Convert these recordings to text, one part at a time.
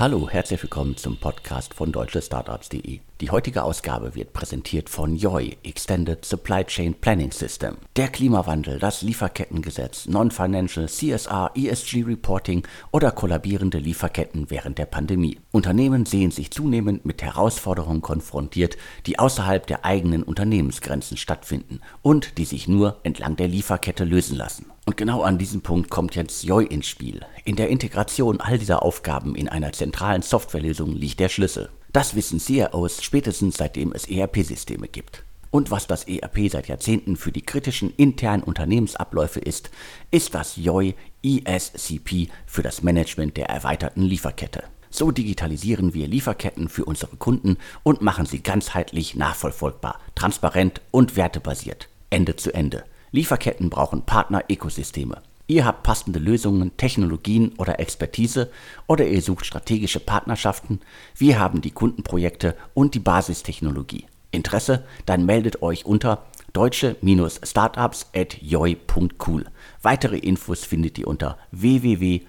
Hallo, herzlich willkommen zum Podcast von deutschestartups.de. Die heutige Ausgabe wird präsentiert von YOI, Extended Supply Chain Planning System. Der Klimawandel, das Lieferkettengesetz, Non-Financial, CSR, ESG Reporting oder kollabierende Lieferketten während der Pandemie. Unternehmen sehen sich zunehmend mit Herausforderungen konfrontiert, die außerhalb der eigenen Unternehmensgrenzen stattfinden und die sich nur entlang der Lieferkette lösen lassen. Und genau an diesem Punkt kommt jetzt YOI ins Spiel. In der Integration all dieser Aufgaben in einer zentralen Softwarelösung liegt der Schlüssel. Das wissen CIOs spätestens seitdem es ERP-Systeme gibt. Und was das ERP seit Jahrzehnten für die kritischen internen Unternehmensabläufe ist, ist das YOI ESCP für das Management der erweiterten Lieferkette. So digitalisieren wir Lieferketten für unsere Kunden und machen sie ganzheitlich nachvollziehbar, transparent und wertebasiert. Ende zu Ende. Lieferketten brauchen Partner-Ökosysteme. Ihr habt passende Lösungen, Technologien oder Expertise oder ihr sucht strategische Partnerschaften. Wir haben die Kundenprojekte und die Basistechnologie. Interesse? Dann meldet euch unter deutsche-startups.joi.cool. Weitere Infos findet ihr unter www.joi.cool.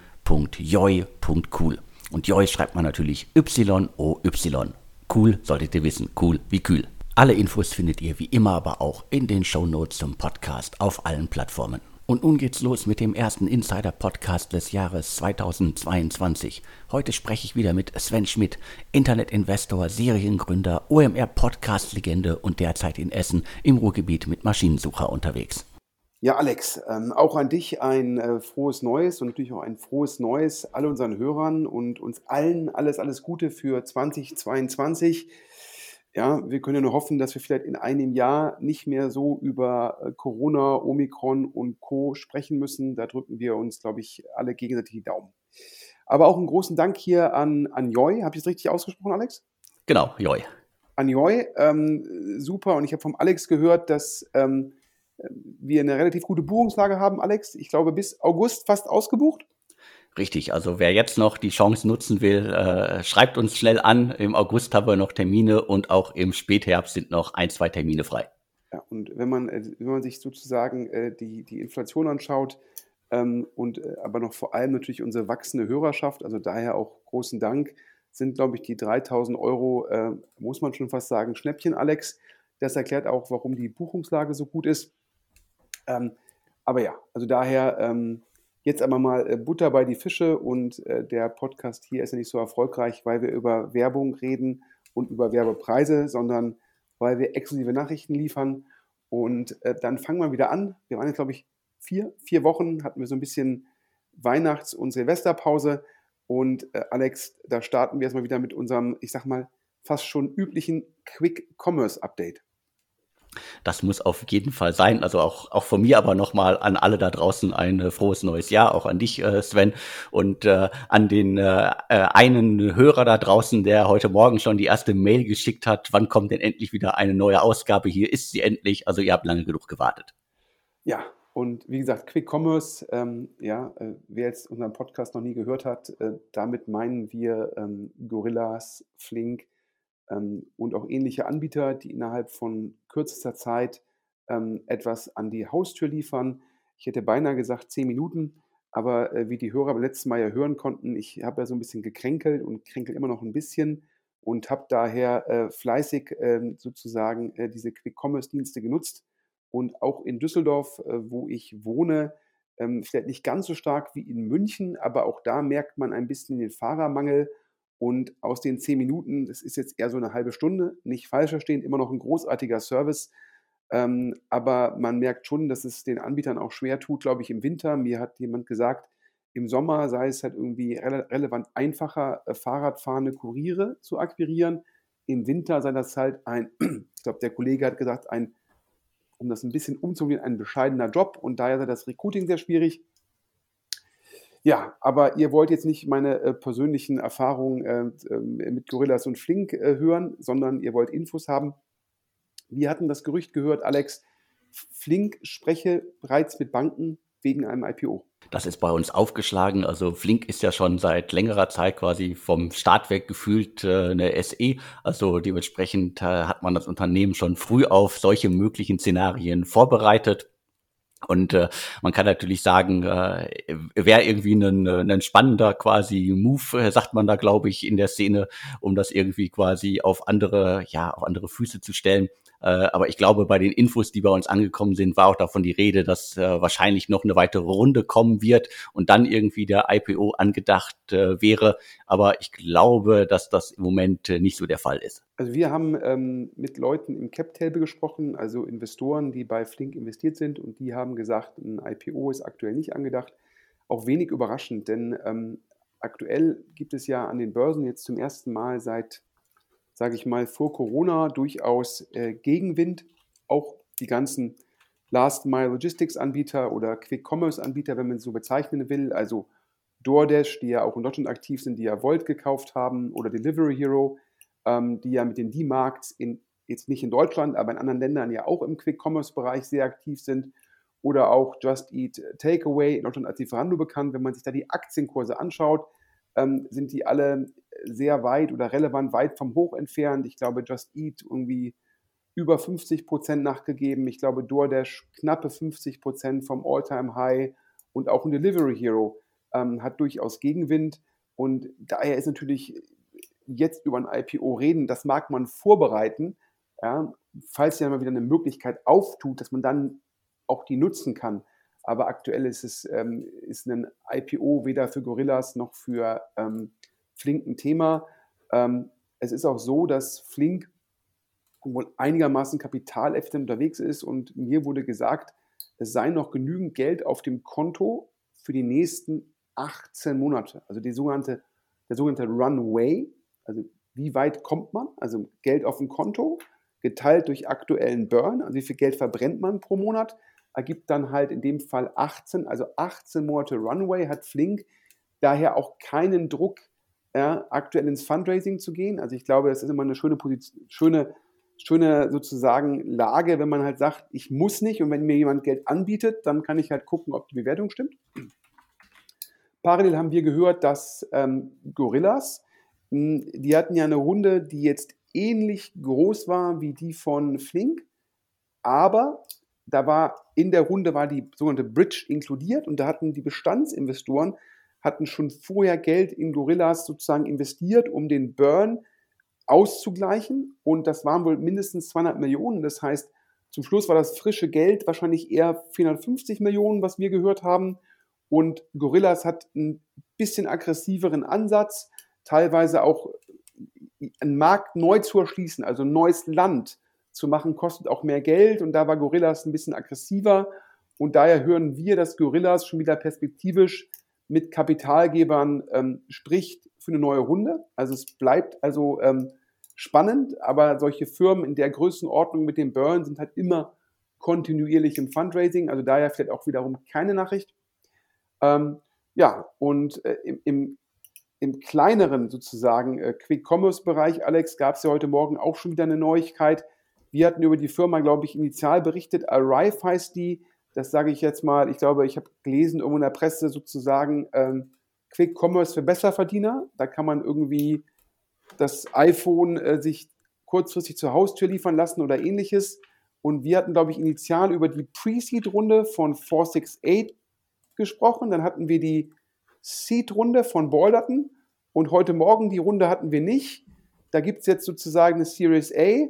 Und Joi schreibt man natürlich Y-O-Y. Cool solltet ihr wissen. Cool wie kühl. Alle Infos findet ihr wie immer aber auch in den Show Notes zum Podcast auf allen Plattformen. Und nun geht's los mit dem ersten Insider-Podcast des Jahres 2022. Heute spreche ich wieder mit Sven Schmidt, Internetinvestor, Seriengründer, OMR-Podcast-Legende und derzeit in Essen im Ruhrgebiet mit Maschinensucher unterwegs. Ja, Alex, ähm, auch an dich ein äh, frohes Neues und natürlich auch ein frohes Neues alle unseren Hörern und uns allen alles, alles Gute für 2022. Ja, wir können ja nur hoffen, dass wir vielleicht in einem Jahr nicht mehr so über äh, Corona, Omikron und Co. sprechen müssen. Da drücken wir uns, glaube ich, alle gegenseitig die Daumen. Aber auch einen großen Dank hier an, an Joy. Habe ich es richtig ausgesprochen, Alex? Genau, Joy. An Joy. Ähm, super. Und ich habe vom Alex gehört, dass ähm, wir eine relativ gute Buchungslage haben, Alex. Ich glaube, bis August fast ausgebucht. Richtig, also wer jetzt noch die Chance nutzen will, äh, schreibt uns schnell an. Im August haben wir noch Termine und auch im Spätherbst sind noch ein, zwei Termine frei. Ja, und wenn man, äh, wenn man sich sozusagen äh, die, die Inflation anschaut ähm, und äh, aber noch vor allem natürlich unsere wachsende Hörerschaft, also daher auch großen Dank, sind, glaube ich, die 3000 Euro, äh, muss man schon fast sagen, Schnäppchen, Alex. Das erklärt auch, warum die Buchungslage so gut ist. Ähm, aber ja, also daher ähm, Jetzt aber mal äh, Butter bei die Fische und äh, der Podcast hier ist ja nicht so erfolgreich, weil wir über Werbung reden und über Werbepreise, sondern weil wir exklusive Nachrichten liefern. Und äh, dann fangen wir wieder an. Wir waren jetzt, glaube ich, vier, vier Wochen, hatten wir so ein bisschen Weihnachts- und Silvesterpause. Und Alex, da starten wir erstmal wieder mit unserem, ich sag mal, fast schon üblichen Quick Commerce Update. Das muss auf jeden Fall sein. Also auch, auch von mir aber nochmal an alle da draußen ein äh, frohes neues Jahr, auch an dich, äh, Sven, und äh, an den äh, äh, einen Hörer da draußen, der heute Morgen schon die erste Mail geschickt hat. Wann kommt denn endlich wieder eine neue Ausgabe? Hier ist sie endlich. Also ihr habt lange genug gewartet. Ja, und wie gesagt, Quick Commerce, ähm, ja, äh, wer jetzt unseren Podcast noch nie gehört hat, äh, damit meinen wir ähm, Gorillas, Flink, und auch ähnliche Anbieter, die innerhalb von kürzester Zeit ähm, etwas an die Haustür liefern. Ich hätte beinahe gesagt zehn Minuten, aber äh, wie die Hörer beim letzten Mal ja hören konnten, ich habe ja so ein bisschen gekränkelt und kränkel immer noch ein bisschen und habe daher äh, fleißig äh, sozusagen äh, diese Quick-Commerce-Dienste genutzt. Und auch in Düsseldorf, wo ich wohne, ähm, vielleicht nicht ganz so stark wie in München, aber auch da merkt man ein bisschen den Fahrermangel und aus den zehn Minuten, das ist jetzt eher so eine halbe Stunde, nicht falsch verstehen, immer noch ein großartiger Service. Ähm, aber man merkt schon, dass es den Anbietern auch schwer tut, glaube ich, im Winter. Mir hat jemand gesagt, im Sommer sei es halt irgendwie rele relevant einfacher, äh, Fahrradfahrende Kuriere zu akquirieren. Im Winter sei das halt ein, ich glaube, der Kollege hat gesagt, ein, um das ein bisschen umzugehen, ein bescheidener Job und daher sei das Recruiting sehr schwierig. Ja, aber ihr wollt jetzt nicht meine äh, persönlichen Erfahrungen äh, äh, mit Gorillas und Flink äh, hören, sondern ihr wollt Infos haben. Wir hatten das Gerücht gehört, Alex, Flink spreche bereits mit Banken wegen einem IPO. Das ist bei uns aufgeschlagen. Also Flink ist ja schon seit längerer Zeit quasi vom Start weg gefühlt äh, eine SE. Also dementsprechend äh, hat man das Unternehmen schon früh auf solche möglichen Szenarien vorbereitet. Und äh, man kann natürlich sagen, äh, wäre irgendwie ein, ein spannender quasi Move, äh, sagt man da, glaube ich, in der Szene, um das irgendwie quasi auf andere, ja, auf andere Füße zu stellen. Äh, aber ich glaube, bei den Infos, die bei uns angekommen sind, war auch davon die Rede, dass äh, wahrscheinlich noch eine weitere Runde kommen wird und dann irgendwie der IPO angedacht äh, wäre. Aber ich glaube, dass das im Moment nicht so der Fall ist. Also wir haben ähm, mit Leuten im Cap-Table gesprochen, also Investoren, die bei Flink investiert sind und die haben gesagt, ein IPO ist aktuell nicht angedacht. Auch wenig überraschend, denn ähm, aktuell gibt es ja an den Börsen jetzt zum ersten Mal seit sage ich mal, vor Corona durchaus äh, Gegenwind. Auch die ganzen Last-Mile-Logistics-Anbieter oder Quick-Commerce-Anbieter, wenn man es so bezeichnen will, also DoorDash, die ja auch in Deutschland aktiv sind, die ja Volt gekauft haben, oder Delivery Hero, ähm, die ja mit den D-Marks in, jetzt nicht in Deutschland, aber in anderen Ländern ja auch im Quick-Commerce-Bereich sehr aktiv sind, oder auch Just Eat Takeaway, in Deutschland als Lieferando bekannt. Wenn man sich da die Aktienkurse anschaut, ähm, sind die alle sehr weit oder relevant weit vom Hoch entfernt. Ich glaube, Just Eat irgendwie über 50 Prozent nachgegeben. Ich glaube, DoorDash knappe 50 Prozent vom All-Time-High und auch ein Delivery Hero ähm, hat durchaus Gegenwind. Und daher ist natürlich jetzt über ein IPO reden, das mag man vorbereiten, ja, falls ja mal wieder eine Möglichkeit auftut, dass man dann auch die nutzen kann. Aber aktuell ist es ähm, ist ein IPO weder für Gorillas noch für ähm, Flink ein Thema. Ähm, es ist auch so, dass Flink wohl einigermaßen kapitaleffizient unterwegs ist und mir wurde gesagt, es sei noch genügend Geld auf dem Konto für die nächsten 18 Monate. Also die sogenannte, der sogenannte Runway, also wie weit kommt man? Also Geld auf dem Konto geteilt durch aktuellen Burn, also wie viel Geld verbrennt man pro Monat, ergibt dann halt in dem Fall 18, also 18 Monate Runway hat Flink daher auch keinen Druck, ja, aktuell ins Fundraising zu gehen. Also ich glaube, das ist immer eine schöne Position, schöne, schöne sozusagen Lage, wenn man halt sagt, ich muss nicht und wenn mir jemand Geld anbietet, dann kann ich halt gucken, ob die Bewertung stimmt. Parallel haben wir gehört, dass ähm, Gorillas, mh, hm, die hatten ja eine Runde, die jetzt ähnlich groß war wie die von Flink, aber da war in der Runde war die sogenannte Bridge inkludiert und da hatten die Bestandsinvestoren hatten schon vorher Geld in Gorillas sozusagen investiert, um den Burn auszugleichen und das waren wohl mindestens 200 Millionen. Das heißt, zum Schluss war das frische Geld wahrscheinlich eher 450 Millionen, was wir gehört haben. Und Gorillas hat einen bisschen aggressiveren Ansatz, teilweise auch einen Markt neu zu erschließen, also ein neues Land zu machen, kostet auch mehr Geld und da war Gorillas ein bisschen aggressiver und daher hören wir, dass Gorillas schon wieder perspektivisch mit Kapitalgebern ähm, spricht für eine neue Runde. Also es bleibt also ähm, spannend, aber solche Firmen in der Größenordnung mit dem Burn sind halt immer kontinuierlich im Fundraising, also daher vielleicht auch wiederum keine Nachricht. Ähm, ja, und äh, im, im, im, kleineren sozusagen äh, Quick-Commerce-Bereich, Alex, gab es ja heute Morgen auch schon wieder eine Neuigkeit. Wir hatten über die Firma, glaube ich, initial berichtet. Arrive heißt die. Das sage ich jetzt mal. Ich glaube, ich habe gelesen irgendwo in der Presse sozusagen ähm, Quick Commerce für Besserverdiener. Da kann man irgendwie das iPhone äh, sich kurzfristig zur Haustür liefern lassen oder ähnliches. Und wir hatten, glaube ich, initial über die Pre-Seed-Runde von 468 gesprochen. Dann hatten wir die Seed-Runde von Balderton. Und heute Morgen die Runde hatten wir nicht. Da gibt es jetzt sozusagen eine Series A.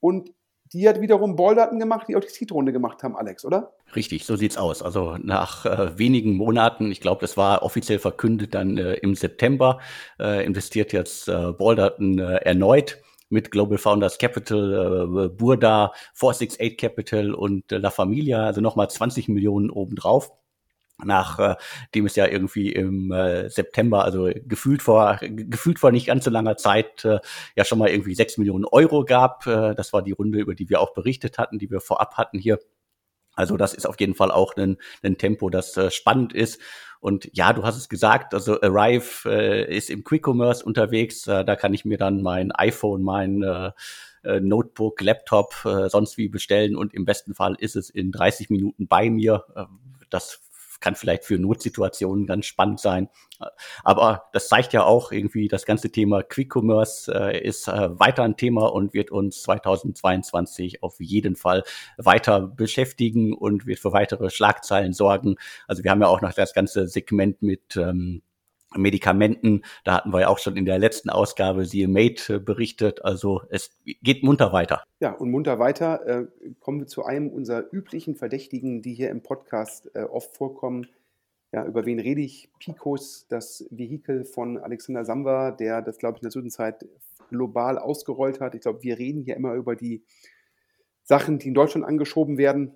Und die hat wiederum Balldaten gemacht, die auch die Seed-Runde gemacht haben, Alex, oder? Richtig, so sieht's aus. Also nach äh, wenigen Monaten, ich glaube, das war offiziell verkündet dann äh, im September, äh, investiert jetzt äh, Balldaten äh, erneut mit Global Founders Capital, äh, Burda, 468 Capital und La Familia, also nochmal 20 Millionen obendrauf nach äh, dem es ja irgendwie im äh, September, also gefühlt vor gefühlt vor nicht ganz so langer Zeit äh, ja schon mal irgendwie sechs Millionen Euro gab. Äh, das war die Runde, über die wir auch berichtet hatten, die wir vorab hatten hier. Also das ist auf jeden Fall auch ein, ein Tempo, das äh, spannend ist. Und ja, du hast es gesagt, also Arrive äh, ist im Quick Commerce unterwegs. Äh, da kann ich mir dann mein iPhone, mein äh, äh Notebook, Laptop, äh, sonst wie bestellen und im besten Fall ist es in 30 Minuten bei mir. Äh, kann vielleicht für Notsituationen ganz spannend sein. Aber das zeigt ja auch irgendwie, das ganze Thema Quick Commerce äh, ist äh, weiter ein Thema und wird uns 2022 auf jeden Fall weiter beschäftigen und wird für weitere Schlagzeilen sorgen. Also wir haben ja auch noch das ganze Segment mit ähm, Medikamenten, da hatten wir ja auch schon in der letzten Ausgabe siehe Mate äh, berichtet. Also es geht munter weiter. Ja, und munter weiter äh, kommen wir zu einem unserer üblichen Verdächtigen, die hier im Podcast äh, oft vorkommen. Ja, über wen rede ich? Picos, das Vehikel von Alexander Samba, der das, glaube ich, in der Zwischenzeit global ausgerollt hat. Ich glaube, wir reden hier immer über die Sachen, die in Deutschland angeschoben werden.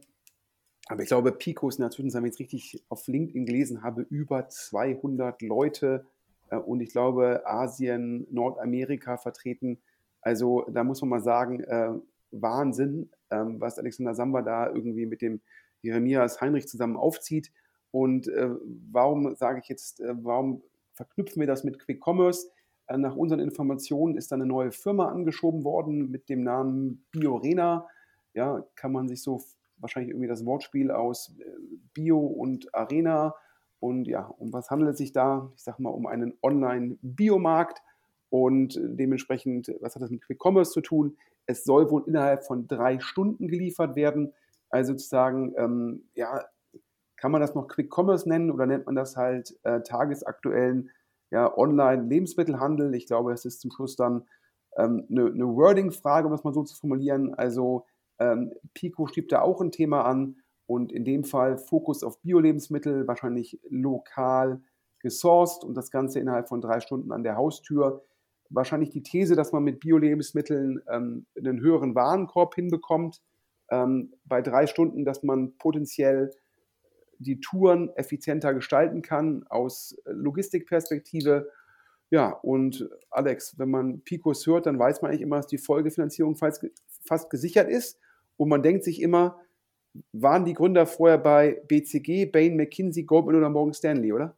Aber ich glaube, Pico ist in der Zwischenzeit, wenn ich es richtig auf LinkedIn gelesen habe, über 200 Leute äh, und ich glaube Asien, Nordamerika vertreten. Also da muss man mal sagen, äh, Wahnsinn, ähm, was Alexander Samba da irgendwie mit dem Jeremias Heinrich zusammen aufzieht. Und äh, warum sage ich jetzt, äh, warum verknüpfen wir das mit Quick Commerce? Äh, nach unseren Informationen ist da eine neue Firma angeschoben worden mit dem Namen Biorena. Ja, kann man sich so wahrscheinlich irgendwie das Wortspiel aus äh, Bio und Arena. Und ja, um was handelt es sich da? Ich sage mal um einen Online-Biomarkt. Und dementsprechend, was hat das mit Quick Commerce zu tun? Es soll wohl innerhalb von drei Stunden geliefert werden. Also sozusagen, ähm, ja, kann man das noch Quick Commerce nennen oder nennt man das halt äh, tagesaktuellen ja, Online-Lebensmittelhandel? Ich glaube, es ist zum Schluss dann ähm, eine, eine Wording-Frage, um das mal so zu formulieren. Also ähm, Pico schrieb da auch ein Thema an und in dem Fall Fokus auf Bio-Lebensmittel, wahrscheinlich lokal gesourced und das Ganze innerhalb von drei Stunden an der Haustür. Wahrscheinlich die These, dass man mit Bio-Lebensmitteln ähm, einen höheren Warenkorb hinbekommt. Ähm, bei drei Stunden, dass man potenziell die Touren effizienter gestalten kann aus Logistikperspektive. Ja, und Alex, wenn man Picos hört, dann weiß man eigentlich immer, dass die Folgefinanzierung fast, fast gesichert ist. Und man denkt sich immer, waren die Gründer vorher bei BCG, Bain, McKinsey, Goldman oder Morgan Stanley, oder?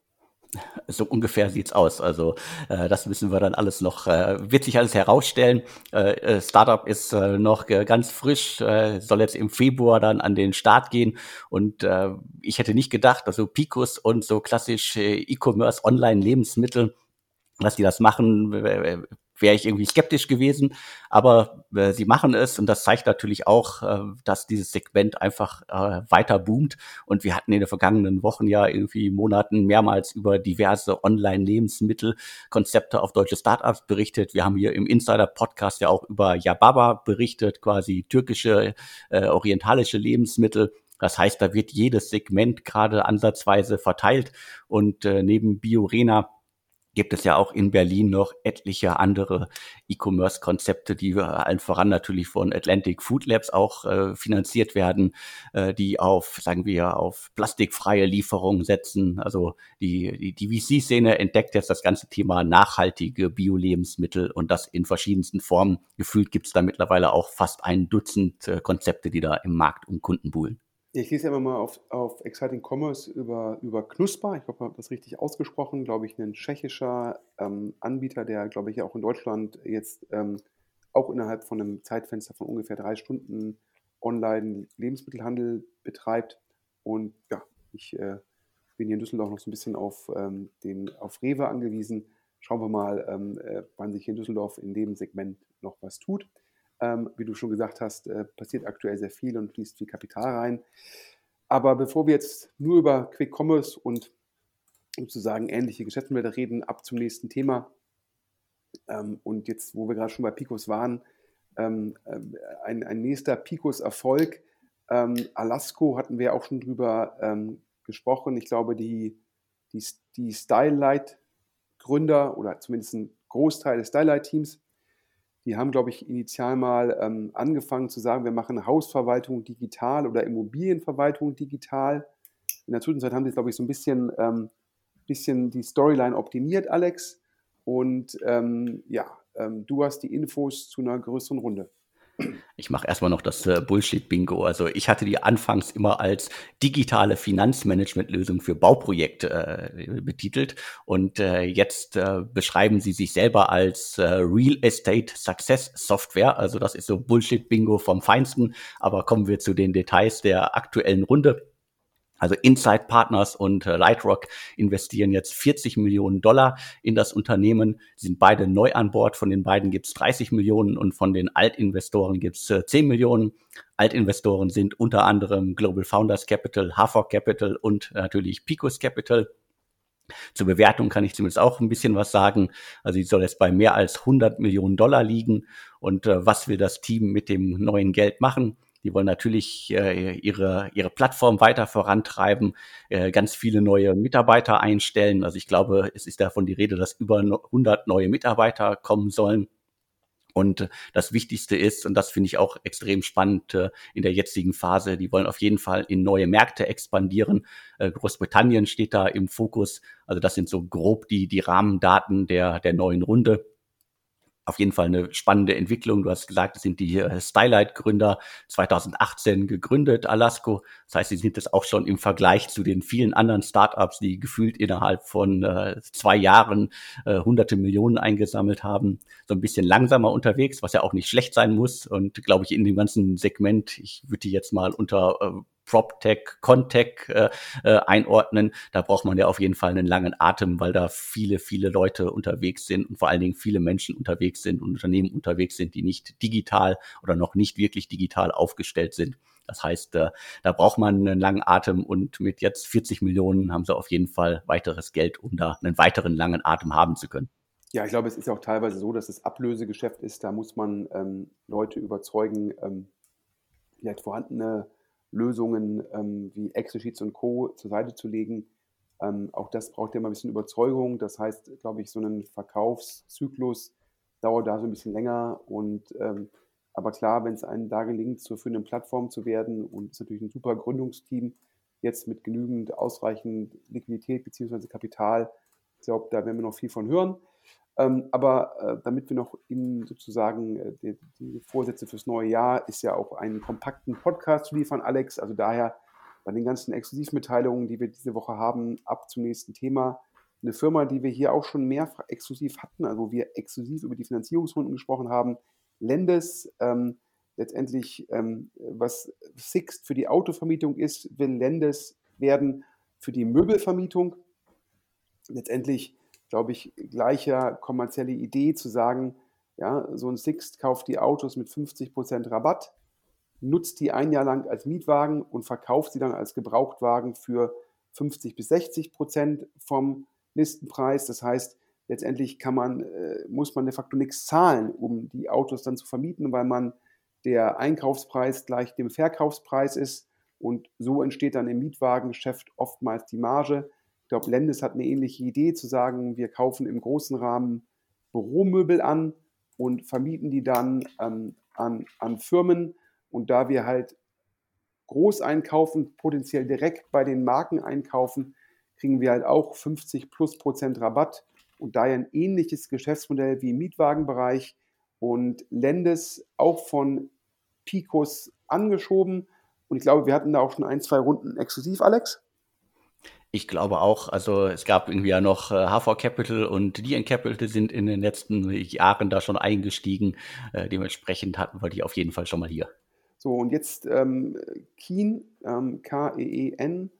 So ungefähr sieht's aus. Also äh, das müssen wir dann alles noch, äh, wird sich alles herausstellen. Äh, äh Startup ist äh, noch äh, ganz frisch, äh, soll jetzt im Februar dann an den Start gehen. Und äh, ich hätte nicht gedacht, also Picos und so klassisch äh, E-Commerce, Online-Lebensmittel, dass die das machen, wäre ich irgendwie skeptisch gewesen. Aber äh, sie machen es und das zeigt natürlich auch, äh, dass dieses Segment einfach äh, weiter boomt. Und wir hatten in den vergangenen Wochen ja irgendwie Monaten mehrmals über diverse Online-Lebensmittelkonzepte auf deutsche Startups berichtet. Wir haben hier im Insider-Podcast ja auch über Yababa berichtet, quasi türkische, äh, orientalische Lebensmittel. Das heißt, da wird jedes Segment gerade ansatzweise verteilt und äh, neben Biorena gibt es ja auch in Berlin noch etliche andere E-Commerce-Konzepte, die allen voran natürlich von Atlantic Food Labs auch äh, finanziert werden, äh, die auf, sagen wir, auf plastikfreie Lieferungen setzen. Also die, die, die VC-Szene entdeckt jetzt das ganze Thema nachhaltige Bio-Lebensmittel und das in verschiedensten Formen. Gefühlt gibt es da mittlerweile auch fast ein Dutzend äh, Konzepte, die da im Markt um Kunden buhlen. Ich lese immer mal auf, auf Exciting Commerce über, über Knusper. Ich hoffe, ich habe das richtig ausgesprochen. Glaube ich, ein tschechischer ähm, Anbieter, der, glaube ich, auch in Deutschland jetzt ähm, auch innerhalb von einem Zeitfenster von ungefähr drei Stunden online Lebensmittelhandel betreibt. Und ja, ich äh, bin hier in Düsseldorf noch so ein bisschen auf, ähm, den, auf Rewe angewiesen. Schauen wir mal, ähm, äh, wann sich hier in Düsseldorf in dem Segment noch was tut. Ähm, wie du schon gesagt hast, äh, passiert aktuell sehr viel und fließt viel Kapital rein. Aber bevor wir jetzt nur über Quick Commerce und sozusagen ähnliche Geschäftsmodelle reden, ab zum nächsten Thema. Ähm, und jetzt, wo wir gerade schon bei Picos waren, ähm, äh, ein, ein, nächster Picos-Erfolg. Ähm, Alasco hatten wir auch schon drüber ähm, gesprochen. Ich glaube, die, die, die Stylight-Gründer oder zumindest ein Großteil des Stylight-Teams die haben, glaube ich, initial mal ähm, angefangen zu sagen, wir machen Hausverwaltung digital oder Immobilienverwaltung digital. In der Zwischenzeit haben sie, glaube ich, so ein bisschen, ähm, bisschen die Storyline optimiert, Alex. Und ähm, ja, ähm, du hast die Infos zu einer größeren Runde. Ich mache erstmal noch das äh, Bullshit-Bingo. Also ich hatte die anfangs immer als digitale Finanzmanagement-Lösung für Bauprojekte äh, betitelt und äh, jetzt äh, beschreiben sie sich selber als äh, Real Estate Success Software. Also das ist so Bullshit-Bingo vom Feinsten. Aber kommen wir zu den Details der aktuellen Runde. Also Insight Partners und äh, Lightrock investieren jetzt 40 Millionen Dollar in das Unternehmen, sind beide neu an Bord. Von den beiden gibt es 30 Millionen und von den Altinvestoren gibt es äh, 10 Millionen. Altinvestoren sind unter anderem Global Founders Capital, Hafor Capital und natürlich Picos Capital. Zur Bewertung kann ich zumindest auch ein bisschen was sagen. Also sie soll jetzt bei mehr als 100 Millionen Dollar liegen. Und äh, was will das Team mit dem neuen Geld machen? Die wollen natürlich äh, ihre, ihre Plattform weiter vorantreiben, äh, ganz viele neue Mitarbeiter einstellen. Also ich glaube, es ist davon die Rede, dass über 100 neue Mitarbeiter kommen sollen. Und das Wichtigste ist, und das finde ich auch extrem spannend äh, in der jetzigen Phase, die wollen auf jeden Fall in neue Märkte expandieren. Äh, Großbritannien steht da im Fokus. Also das sind so grob die, die Rahmendaten der, der neuen Runde auf jeden Fall eine spannende Entwicklung. Du hast gesagt, es sind die äh, Stylight-Gründer 2018 gegründet, Alasco. Das heißt, sie sind es auch schon im Vergleich zu den vielen anderen Startups, die gefühlt innerhalb von äh, zwei Jahren äh, hunderte Millionen eingesammelt haben, so ein bisschen langsamer unterwegs, was ja auch nicht schlecht sein muss. Und glaube ich, in dem ganzen Segment, ich würde die jetzt mal unter äh, PropTech, Contech äh, äh, einordnen. Da braucht man ja auf jeden Fall einen langen Atem, weil da viele, viele Leute unterwegs sind und vor allen Dingen viele Menschen unterwegs sind und Unternehmen unterwegs sind, die nicht digital oder noch nicht wirklich digital aufgestellt sind. Das heißt, äh, da braucht man einen langen Atem und mit jetzt 40 Millionen haben sie auf jeden Fall weiteres Geld, um da einen weiteren langen Atem haben zu können. Ja, ich glaube, es ist auch teilweise so, dass es Ablösegeschäft ist. Da muss man ähm, Leute überzeugen, ähm, vielleicht vorhandene Lösungen ähm, wie Excel-Sheets und Co. zur Seite zu legen. Ähm, auch das braucht ja immer ein bisschen Überzeugung. Das heißt, glaube ich, so ein Verkaufszyklus dauert da so ein bisschen länger. Und ähm, aber klar, wenn es einem da gelingt, zur führenden Plattform zu werden und es ist natürlich ein super Gründungsteam, jetzt mit genügend ausreichend Liquidität bzw. Kapital, ich glaube, da werden wir noch viel von hören. Ähm, aber äh, damit wir noch in sozusagen äh, die, die, Vorsätze fürs neue Jahr ist ja auch einen kompakten Podcast zu liefern, Alex. Also daher bei den ganzen Exklusivmitteilungen, die wir diese Woche haben, ab zum nächsten Thema. Eine Firma, die wir hier auch schon mehrfach exklusiv hatten, also wo wir exklusiv über die Finanzierungsrunden gesprochen haben, Lendes, ähm, letztendlich ähm, was Sixt für die Autovermietung ist, will Lendes werden für die Möbelvermietung. Letztendlich glaube ich, gleicher kommerzielle Idee zu sagen, ja, so ein Sixt kauft die Autos mit 50% Rabatt, nutzt die ein Jahr lang als Mietwagen und verkauft sie dann als Gebrauchtwagen für 50 bis 60 Prozent vom Listenpreis. Das heißt, letztendlich kann man, äh, muss man de facto nichts zahlen, um die Autos dann zu vermieten, weil man der Einkaufspreis gleich dem Verkaufspreis ist. Und so entsteht dann im Mietwagengeschäft oftmals die Marge. Ich glaube, Lendes hat eine ähnliche Idee zu sagen, wir kaufen im großen Rahmen Büromöbel an und vermieten die dann ähm, an, an Firmen. Und da wir halt groß einkaufen, potenziell direkt bei den Marken einkaufen, kriegen wir halt auch 50 plus Prozent Rabatt und daher ein ähnliches Geschäftsmodell wie im Mietwagenbereich und Lendes auch von Picos angeschoben. Und ich glaube, wir hatten da auch schon ein, zwei Runden exklusiv, Alex. Ich glaube auch, also es gab irgendwie ja noch äh, HV Capital und DN Capital sind in den letzten Jahren da schon eingestiegen. Äh, dementsprechend hatten wir die auf jeden Fall schon mal hier. So, und jetzt ähm, Keen, ähm, K-E-E-N,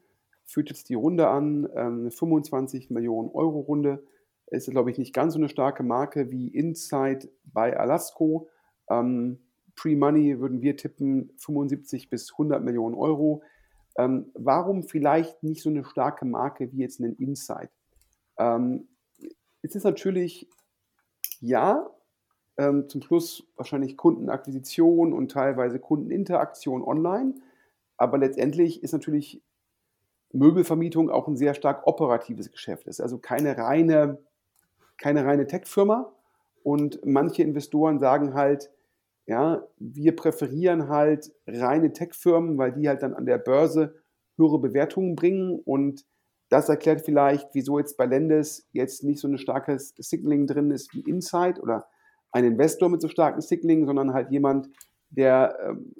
führt jetzt die Runde an, ähm, eine 25 Millionen Euro Runde. Ist, glaube ich, nicht ganz so eine starke Marke wie Inside bei Alasco. Ähm, Pre-Money würden wir tippen 75 bis 100 Millionen Euro. Ähm, warum vielleicht nicht so eine starke Marke wie jetzt ein Insight? Ähm, es ist natürlich, ja, ähm, zum Schluss wahrscheinlich Kundenakquisition und teilweise Kundeninteraktion online, aber letztendlich ist natürlich Möbelvermietung auch ein sehr stark operatives Geschäft. Es ist also keine reine, keine reine Tech-Firma und manche Investoren sagen halt, ja, wir präferieren halt reine Tech-Firmen, weil die halt dann an der Börse höhere Bewertungen bringen und das erklärt vielleicht, wieso jetzt bei Lendes jetzt nicht so ein starkes Signaling drin ist wie Insight oder ein Investor mit so starken Signaling, sondern halt jemand, der ähm,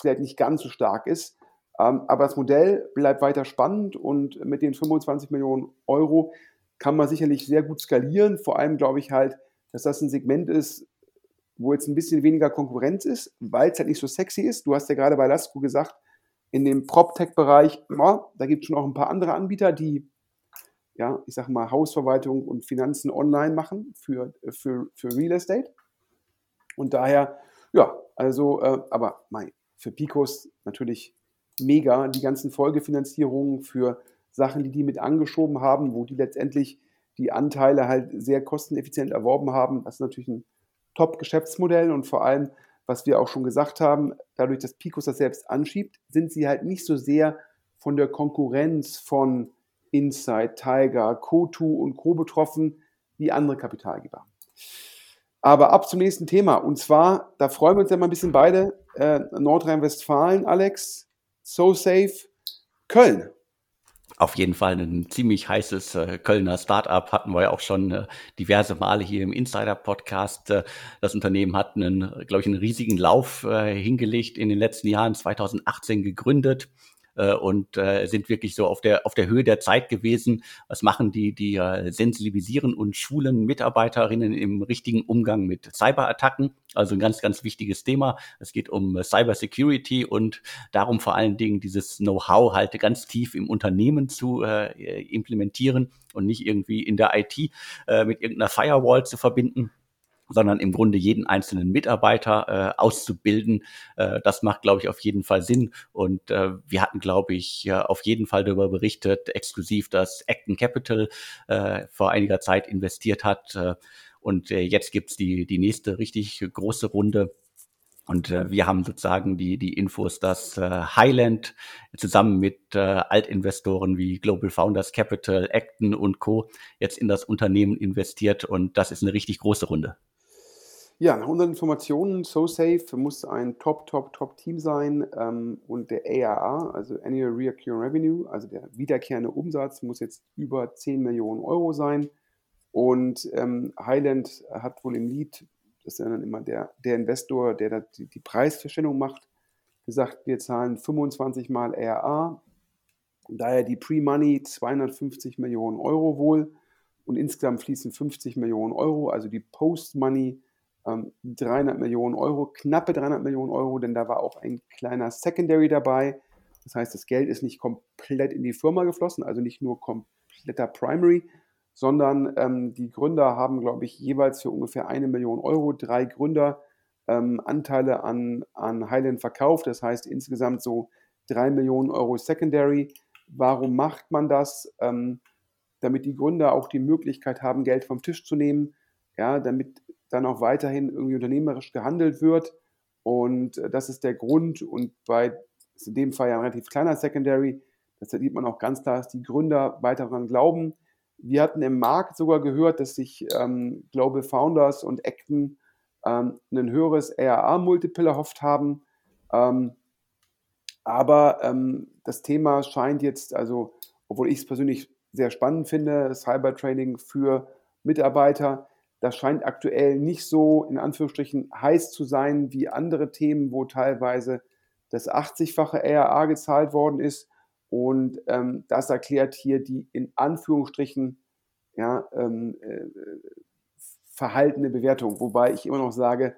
vielleicht nicht ganz so stark ist. Ähm, aber das Modell bleibt weiter spannend und mit den 25 Millionen Euro kann man sicherlich sehr gut skalieren. Vor allem glaube ich halt, dass das ein Segment ist, wo jetzt ein bisschen weniger Konkurrenz ist, weil es halt nicht so sexy ist. Du hast ja gerade bei Lasco gesagt, In dem PropTech-Bereich, ja, da gibt es schon auch ein paar andere Anbieter, die, ja, ich sag mal, Hausverwaltung und Finanzen online machen für, für, für Real Estate. Und daher, ja, also, äh, aber mein, für Picos natürlich mega, die ganzen Folgefinanzierungen für Sachen, die die mit angeschoben haben, wo die letztendlich die Anteile halt sehr kosteneffizient erworben haben. Das ist natürlich ein Top-Geschäftsmodell und vor allem, was wir auch schon gesagt haben, dadurch, dass Picos das selbst anschiebt, sind sie halt nicht so sehr von der Konkurrenz von Insight, Tiger, Co2 und Co. betroffen wie andere Kapitalgeber. Aber ab zum nächsten Thema. Und zwar, da freuen wir uns ja mal ein bisschen beide. Äh, Nordrhein-Westfalen, Alex, So Safe, Köln. Auf jeden Fall ein ziemlich heißes äh, Kölner Startup hatten wir ja auch schon äh, diverse Male hier im Insider-Podcast. Äh, das Unternehmen hat einen, glaube ich, einen riesigen Lauf äh, hingelegt in den letzten Jahren, 2018 gegründet äh, und äh, sind wirklich so auf der, auf der Höhe der Zeit gewesen. Was machen die? Die äh, sensibilisieren und schulen Mitarbeiterinnen im richtigen Umgang mit Cyberattacken. Also ein ganz, ganz wichtiges Thema. Es geht um Cyber Security und darum vor allen Dingen dieses Know-how halt ganz tief im Unternehmen zu äh, implementieren und nicht irgendwie in der IT äh, mit irgendeiner Firewall zu verbinden sondern im Grunde jeden einzelnen Mitarbeiter äh, auszubilden. Äh, das macht, glaube ich, auf jeden Fall Sinn. Und äh, wir hatten, glaube ich, ja, auf jeden Fall darüber berichtet, exklusiv, dass Acton Capital äh, vor einiger Zeit investiert hat. Äh, und äh, jetzt gibt's die, die nächste richtig große Runde. Und äh, wir haben sozusagen die, die Infos, dass äh, Highland zusammen mit äh, Altinvestoren wie Global Founders Capital, Acton und Co. jetzt in das Unternehmen investiert. Und das ist eine richtig große Runde. Ja, nach unseren Informationen, SoSafe muss ein Top, Top, Top-Team sein ähm, und der ARR, also Annual Recurring Revenue, also der wiederkehrende Umsatz, muss jetzt über 10 Millionen Euro sein. Und ähm, Highland hat wohl im Lead, das ist ja dann immer der, der Investor, der da die, die Preisverstellung macht, gesagt, wir zahlen 25 mal ARR, daher die Pre-Money 250 Millionen Euro wohl und insgesamt fließen 50 Millionen Euro, also die Post-Money 300 ähm, Millionen Euro, knappe 300 Millionen Euro, denn da war auch ein kleiner Secondary dabei. Das heißt, das Geld ist nicht komplett in die Firma geflossen, also nicht nur kompletter Primary, sondern ähm, die Gründer haben, glaube ich, jeweils für ungefähr eine Million Euro drei Gründer ähm, Anteile an, an Highland verkauft. Das heißt insgesamt so drei Millionen Euro Secondary. Warum macht man das? Ähm, damit die Gründer auch die Möglichkeit haben, Geld vom Tisch zu nehmen, ja, damit dann auch weiterhin irgendwie unternehmerisch gehandelt wird. Und äh, das ist der Grund. Und bei ist in dem Fall ja ein relativ kleiner Secondary. Das sieht man auch ganz klar, dass die Gründer weiter daran glauben. Wir hatten im Markt sogar gehört, dass sich ähm, Global Founders und Acton ähm, ein höheres ARA-Multiple erhofft haben. Ähm, aber ähm, das Thema scheint jetzt, also obwohl ich es persönlich sehr spannend finde, Cybertraining für Mitarbeiter, das scheint aktuell nicht so in Anführungsstrichen heiß zu sein wie andere Themen, wo teilweise das 80-fache RA gezahlt worden ist. Und ähm, das erklärt hier die in Anführungsstrichen ja, ähm, äh, verhaltene Bewertung. Wobei ich immer noch sage,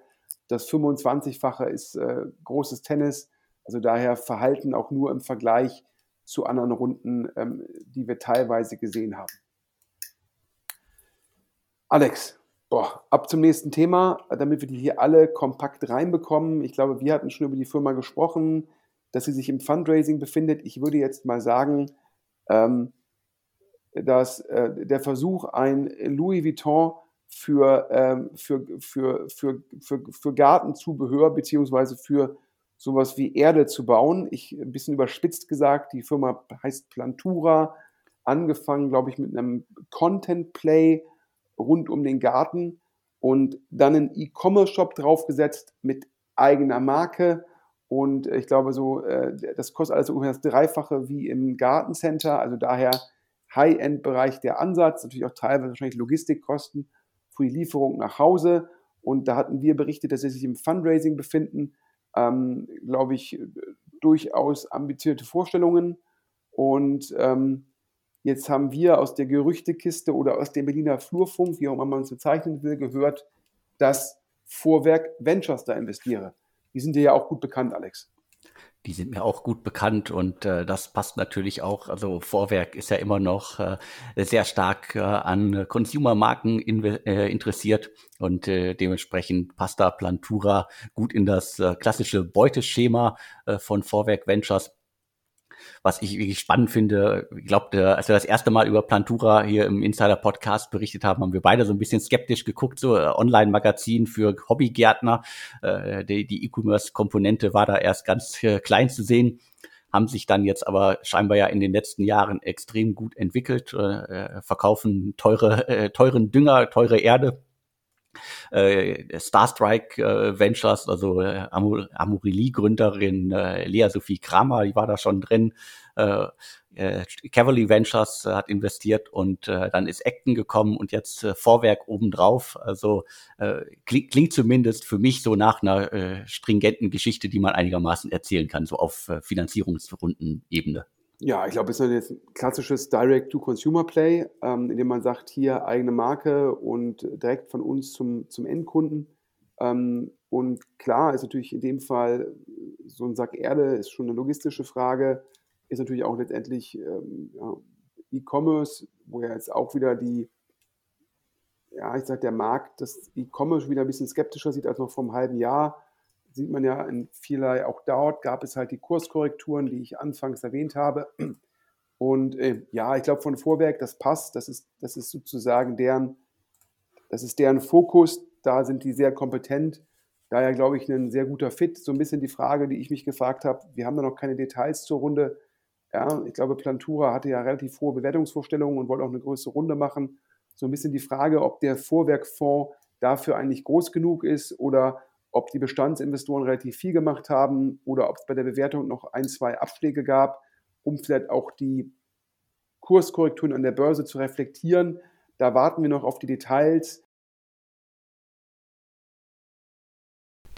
das 25-fache ist äh, großes Tennis. Also daher Verhalten auch nur im Vergleich zu anderen Runden, ähm, die wir teilweise gesehen haben. Alex, Boah, ab zum nächsten Thema, damit wir die hier alle kompakt reinbekommen. Ich glaube, wir hatten schon über die Firma gesprochen, dass sie sich im Fundraising befindet. Ich würde jetzt mal sagen, ähm, dass äh, der Versuch, ein Louis Vuitton für, ähm, für, für, für, für, für Gartenzubehör beziehungsweise für sowas wie Erde zu bauen. Ich ein bisschen überspitzt gesagt, die Firma heißt Plantura, angefangen, glaube ich, mit einem Content Play rund um den Garten und dann einen E-Commerce-Shop draufgesetzt mit eigener Marke. Und ich glaube, so, äh, das kostet also ungefähr das Dreifache wie im Gartencenter. Also daher High-End-Bereich der Ansatz, natürlich auch teilweise wahrscheinlich Logistikkosten für die Lieferung nach Hause. Und da hatten wir berichtet, dass sie sich im Fundraising befinden. Ähm, glaube ich, durchaus ambitionierte Vorstellungen. Und ähm, Jetzt haben wir aus der Gerüchtekiste oder aus dem Berliner Flurfunk, wie auch immer man es bezeichnen will, gehört, dass Vorwerk Ventures da investiere. Die sind dir ja auch gut bekannt, Alex. Die sind mir auch gut bekannt und äh, das passt natürlich auch. Also Vorwerk ist ja immer noch äh, sehr stark äh, an Consumer-Marken äh, interessiert und äh, dementsprechend passt da Plantura gut in das äh, klassische Beuteschema von Vorwerk Ventures was ich wirklich spannend finde. Ich glaube, als wir das erste Mal über Plantura hier im Insider-Podcast berichtet haben, haben wir beide so ein bisschen skeptisch geguckt, so äh, Online-Magazin für Hobbygärtner. Äh, die die E-Commerce-Komponente war da erst ganz äh, klein zu sehen haben sich dann jetzt aber scheinbar ja in den letzten Jahren extrem gut entwickelt, verkaufen teure, teuren Dünger, teure Erde äh, Starstrike äh, Ventures, also äh, Amorelie-Gründerin äh, Lea Sophie Kramer, die war da schon drin. Äh, äh, Cavalry Ventures äh, hat investiert und äh, dann ist Acton gekommen und jetzt äh, Vorwerk obendrauf. Also äh, klingt, klingt zumindest für mich so nach einer äh, stringenten Geschichte, die man einigermaßen erzählen kann, so auf äh, Finanzierungsrunden-Ebene. Ja, ich glaube, es ist ein klassisches Direct-to-Consumer-Play, ähm, in dem man sagt, hier eigene Marke und direkt von uns zum, zum Endkunden. Ähm, und klar ist natürlich in dem Fall so ein Sack Erde ist schon eine logistische Frage, ist natürlich auch letztendlich ähm, ja, E-Commerce, wo ja jetzt auch wieder die, ja, ich sag, der Markt das E-Commerce wieder ein bisschen skeptischer sieht als noch vor einem halben Jahr sieht man ja in vielerlei, auch dort gab es halt die Kurskorrekturen, die ich anfangs erwähnt habe. Und äh, ja, ich glaube von Vorwerk, das passt, das ist, das ist sozusagen deren, das ist deren Fokus, da sind die sehr kompetent. Daher glaube ich, ein sehr guter Fit. So ein bisschen die Frage, die ich mich gefragt habe, wir haben da noch keine Details zur Runde. Ja, ich glaube, Plantura hatte ja relativ hohe Bewertungsvorstellungen und wollte auch eine größere Runde machen. So ein bisschen die Frage, ob der Vorwerkfonds dafür eigentlich groß genug ist oder ob die Bestandsinvestoren relativ viel gemacht haben oder ob es bei der Bewertung noch ein, zwei Abschläge gab, um vielleicht auch die Kurskorrekturen an der Börse zu reflektieren. Da warten wir noch auf die Details.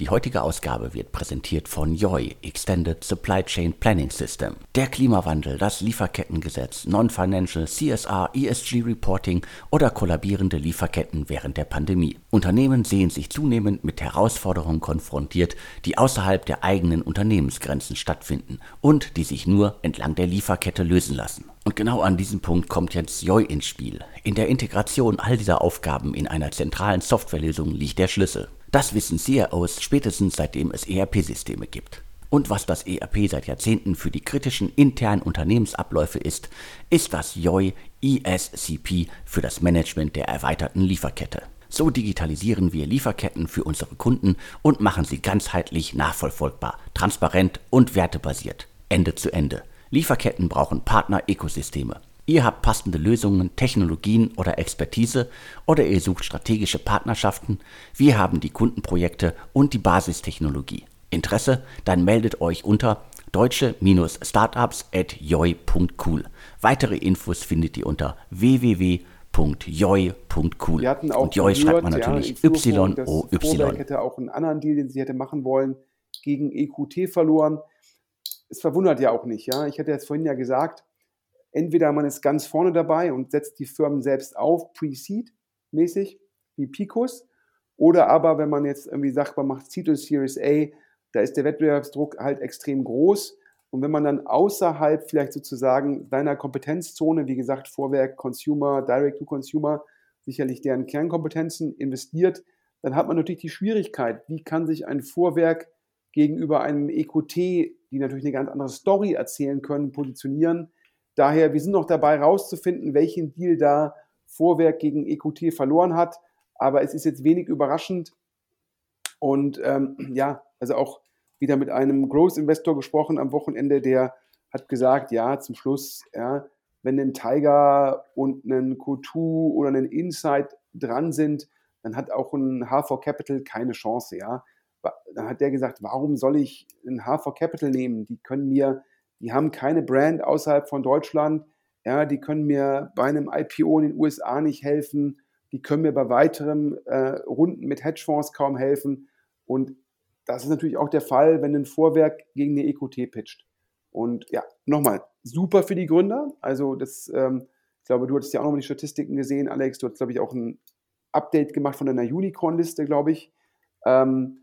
Die heutige Ausgabe wird präsentiert von YOI, Extended Supply Chain Planning System. Der Klimawandel, das Lieferkettengesetz, Non-Financial CSR, ESG Reporting oder kollabierende Lieferketten während der Pandemie. Unternehmen sehen sich zunehmend mit Herausforderungen konfrontiert, die außerhalb der eigenen Unternehmensgrenzen stattfinden und die sich nur entlang der Lieferkette lösen lassen. Und genau an diesem Punkt kommt jetzt YOI ins Spiel. In der Integration all dieser Aufgaben in einer zentralen Softwarelösung liegt der Schlüssel. Das wissen CIOs spätestens seitdem es ERP-Systeme gibt. Und was das ERP seit Jahrzehnten für die kritischen internen Unternehmensabläufe ist, ist das YOI ESCP für das Management der erweiterten Lieferkette. So digitalisieren wir Lieferketten für unsere Kunden und machen sie ganzheitlich nachvollziehbar, transparent und wertebasiert, Ende zu Ende. Lieferketten brauchen Partner-Ökosysteme. Ihr habt passende Lösungen, Technologien oder Expertise oder ihr sucht strategische Partnerschaften. Wir haben die Kundenprojekte und die Basistechnologie. Interesse? Dann meldet euch unter deutsche-startups.joi.cool. Weitere Infos findet ihr unter auch und Joi schreibt man natürlich Y-O-Y. hätte auch einen anderen Deal, den sie hätte machen wollen, gegen EQT verloren. Es verwundert ja auch nicht. Ja? Ich hatte jetzt vorhin ja gesagt, Entweder man ist ganz vorne dabei und setzt die Firmen selbst auf, Pre-Seed-mäßig, wie Picos, oder aber, wenn man jetzt irgendwie sagt, man macht Seed und Series A, da ist der Wettbewerbsdruck halt extrem groß. Und wenn man dann außerhalb vielleicht sozusagen deiner Kompetenzzone, wie gesagt, Vorwerk, Consumer, Direct-to-Consumer, sicherlich deren Kernkompetenzen investiert, dann hat man natürlich die Schwierigkeit, wie kann sich ein Vorwerk gegenüber einem EQT, die natürlich eine ganz andere Story erzählen können, positionieren, Daher, wir sind noch dabei herauszufinden, welchen Deal da Vorwerk gegen EQT verloren hat. Aber es ist jetzt wenig überraschend. Und ähm, ja, also auch wieder mit einem Growth-Investor gesprochen am Wochenende, der hat gesagt, ja, zum Schluss, ja, wenn ein Tiger und ein Q2 oder ein Insight dran sind, dann hat auch ein H4 Capital keine Chance, ja. Dann hat der gesagt, warum soll ich ein H4 Capital nehmen? Die können mir die haben keine Brand außerhalb von Deutschland. Ja, die können mir bei einem IPO in den USA nicht helfen. Die können mir bei weiteren äh, Runden mit Hedgefonds kaum helfen. Und das ist natürlich auch der Fall, wenn ein Vorwerk gegen eine EQT pitcht. Und ja, nochmal, super für die Gründer. Also das, ähm, ich glaube, du hattest ja auch nochmal die Statistiken gesehen, Alex. Du hast, glaube ich, auch ein Update gemacht von deiner Unicorn-Liste, glaube ich. Ähm,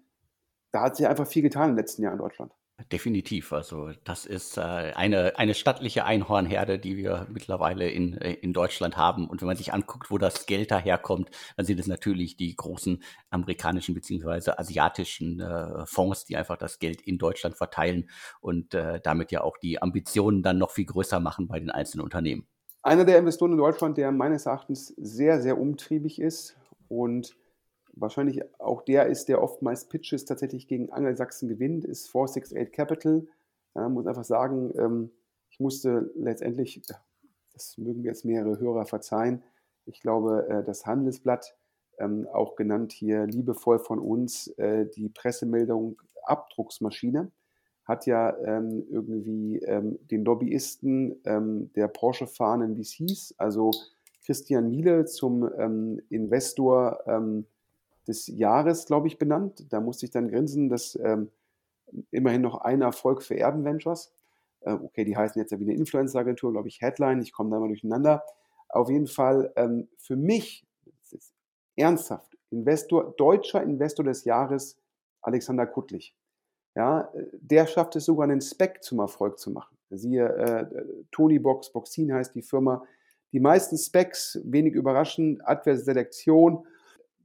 da hat sich einfach viel getan im letzten Jahr in Deutschland. Definitiv. Also das ist äh, eine, eine stattliche Einhornherde, die wir mittlerweile in, äh, in Deutschland haben. Und wenn man sich anguckt, wo das Geld daherkommt, dann sind es natürlich die großen amerikanischen beziehungsweise asiatischen äh, Fonds, die einfach das Geld in Deutschland verteilen und äh, damit ja auch die Ambitionen dann noch viel größer machen bei den einzelnen Unternehmen. Einer der Investoren in Deutschland, der meines Erachtens sehr, sehr umtriebig ist und wahrscheinlich auch der ist, der oftmals Pitches tatsächlich gegen Angelsachsen gewinnt, ist 468 Capital. Ja, muss einfach sagen, ähm, ich musste letztendlich, das mögen mir jetzt mehrere Hörer verzeihen, ich glaube, äh, das Handelsblatt, ähm, auch genannt hier liebevoll von uns, äh, die Pressemeldung Abdrucksmaschine, hat ja ähm, irgendwie ähm, den Lobbyisten ähm, der Porsche-fahrenden VCs, also Christian Miele zum ähm, Investor des Jahres, glaube ich, benannt. Da musste ich dann grinsen, dass ähm, immerhin noch ein Erfolg für Erben Ventures. Äh, okay, die heißen jetzt ja wie eine Influencer-Agentur, glaube ich, Headline. Ich komme da mal durcheinander. Auf jeden Fall ähm, für mich, ernsthaft, Investor, deutscher Investor des Jahres, Alexander Kuttlich. Ja, der schafft es sogar, einen Spec zum Erfolg zu machen. Siehe äh, Tony Box, Boxin heißt die Firma. Die meisten Specs, wenig überraschend, adverse Selektion,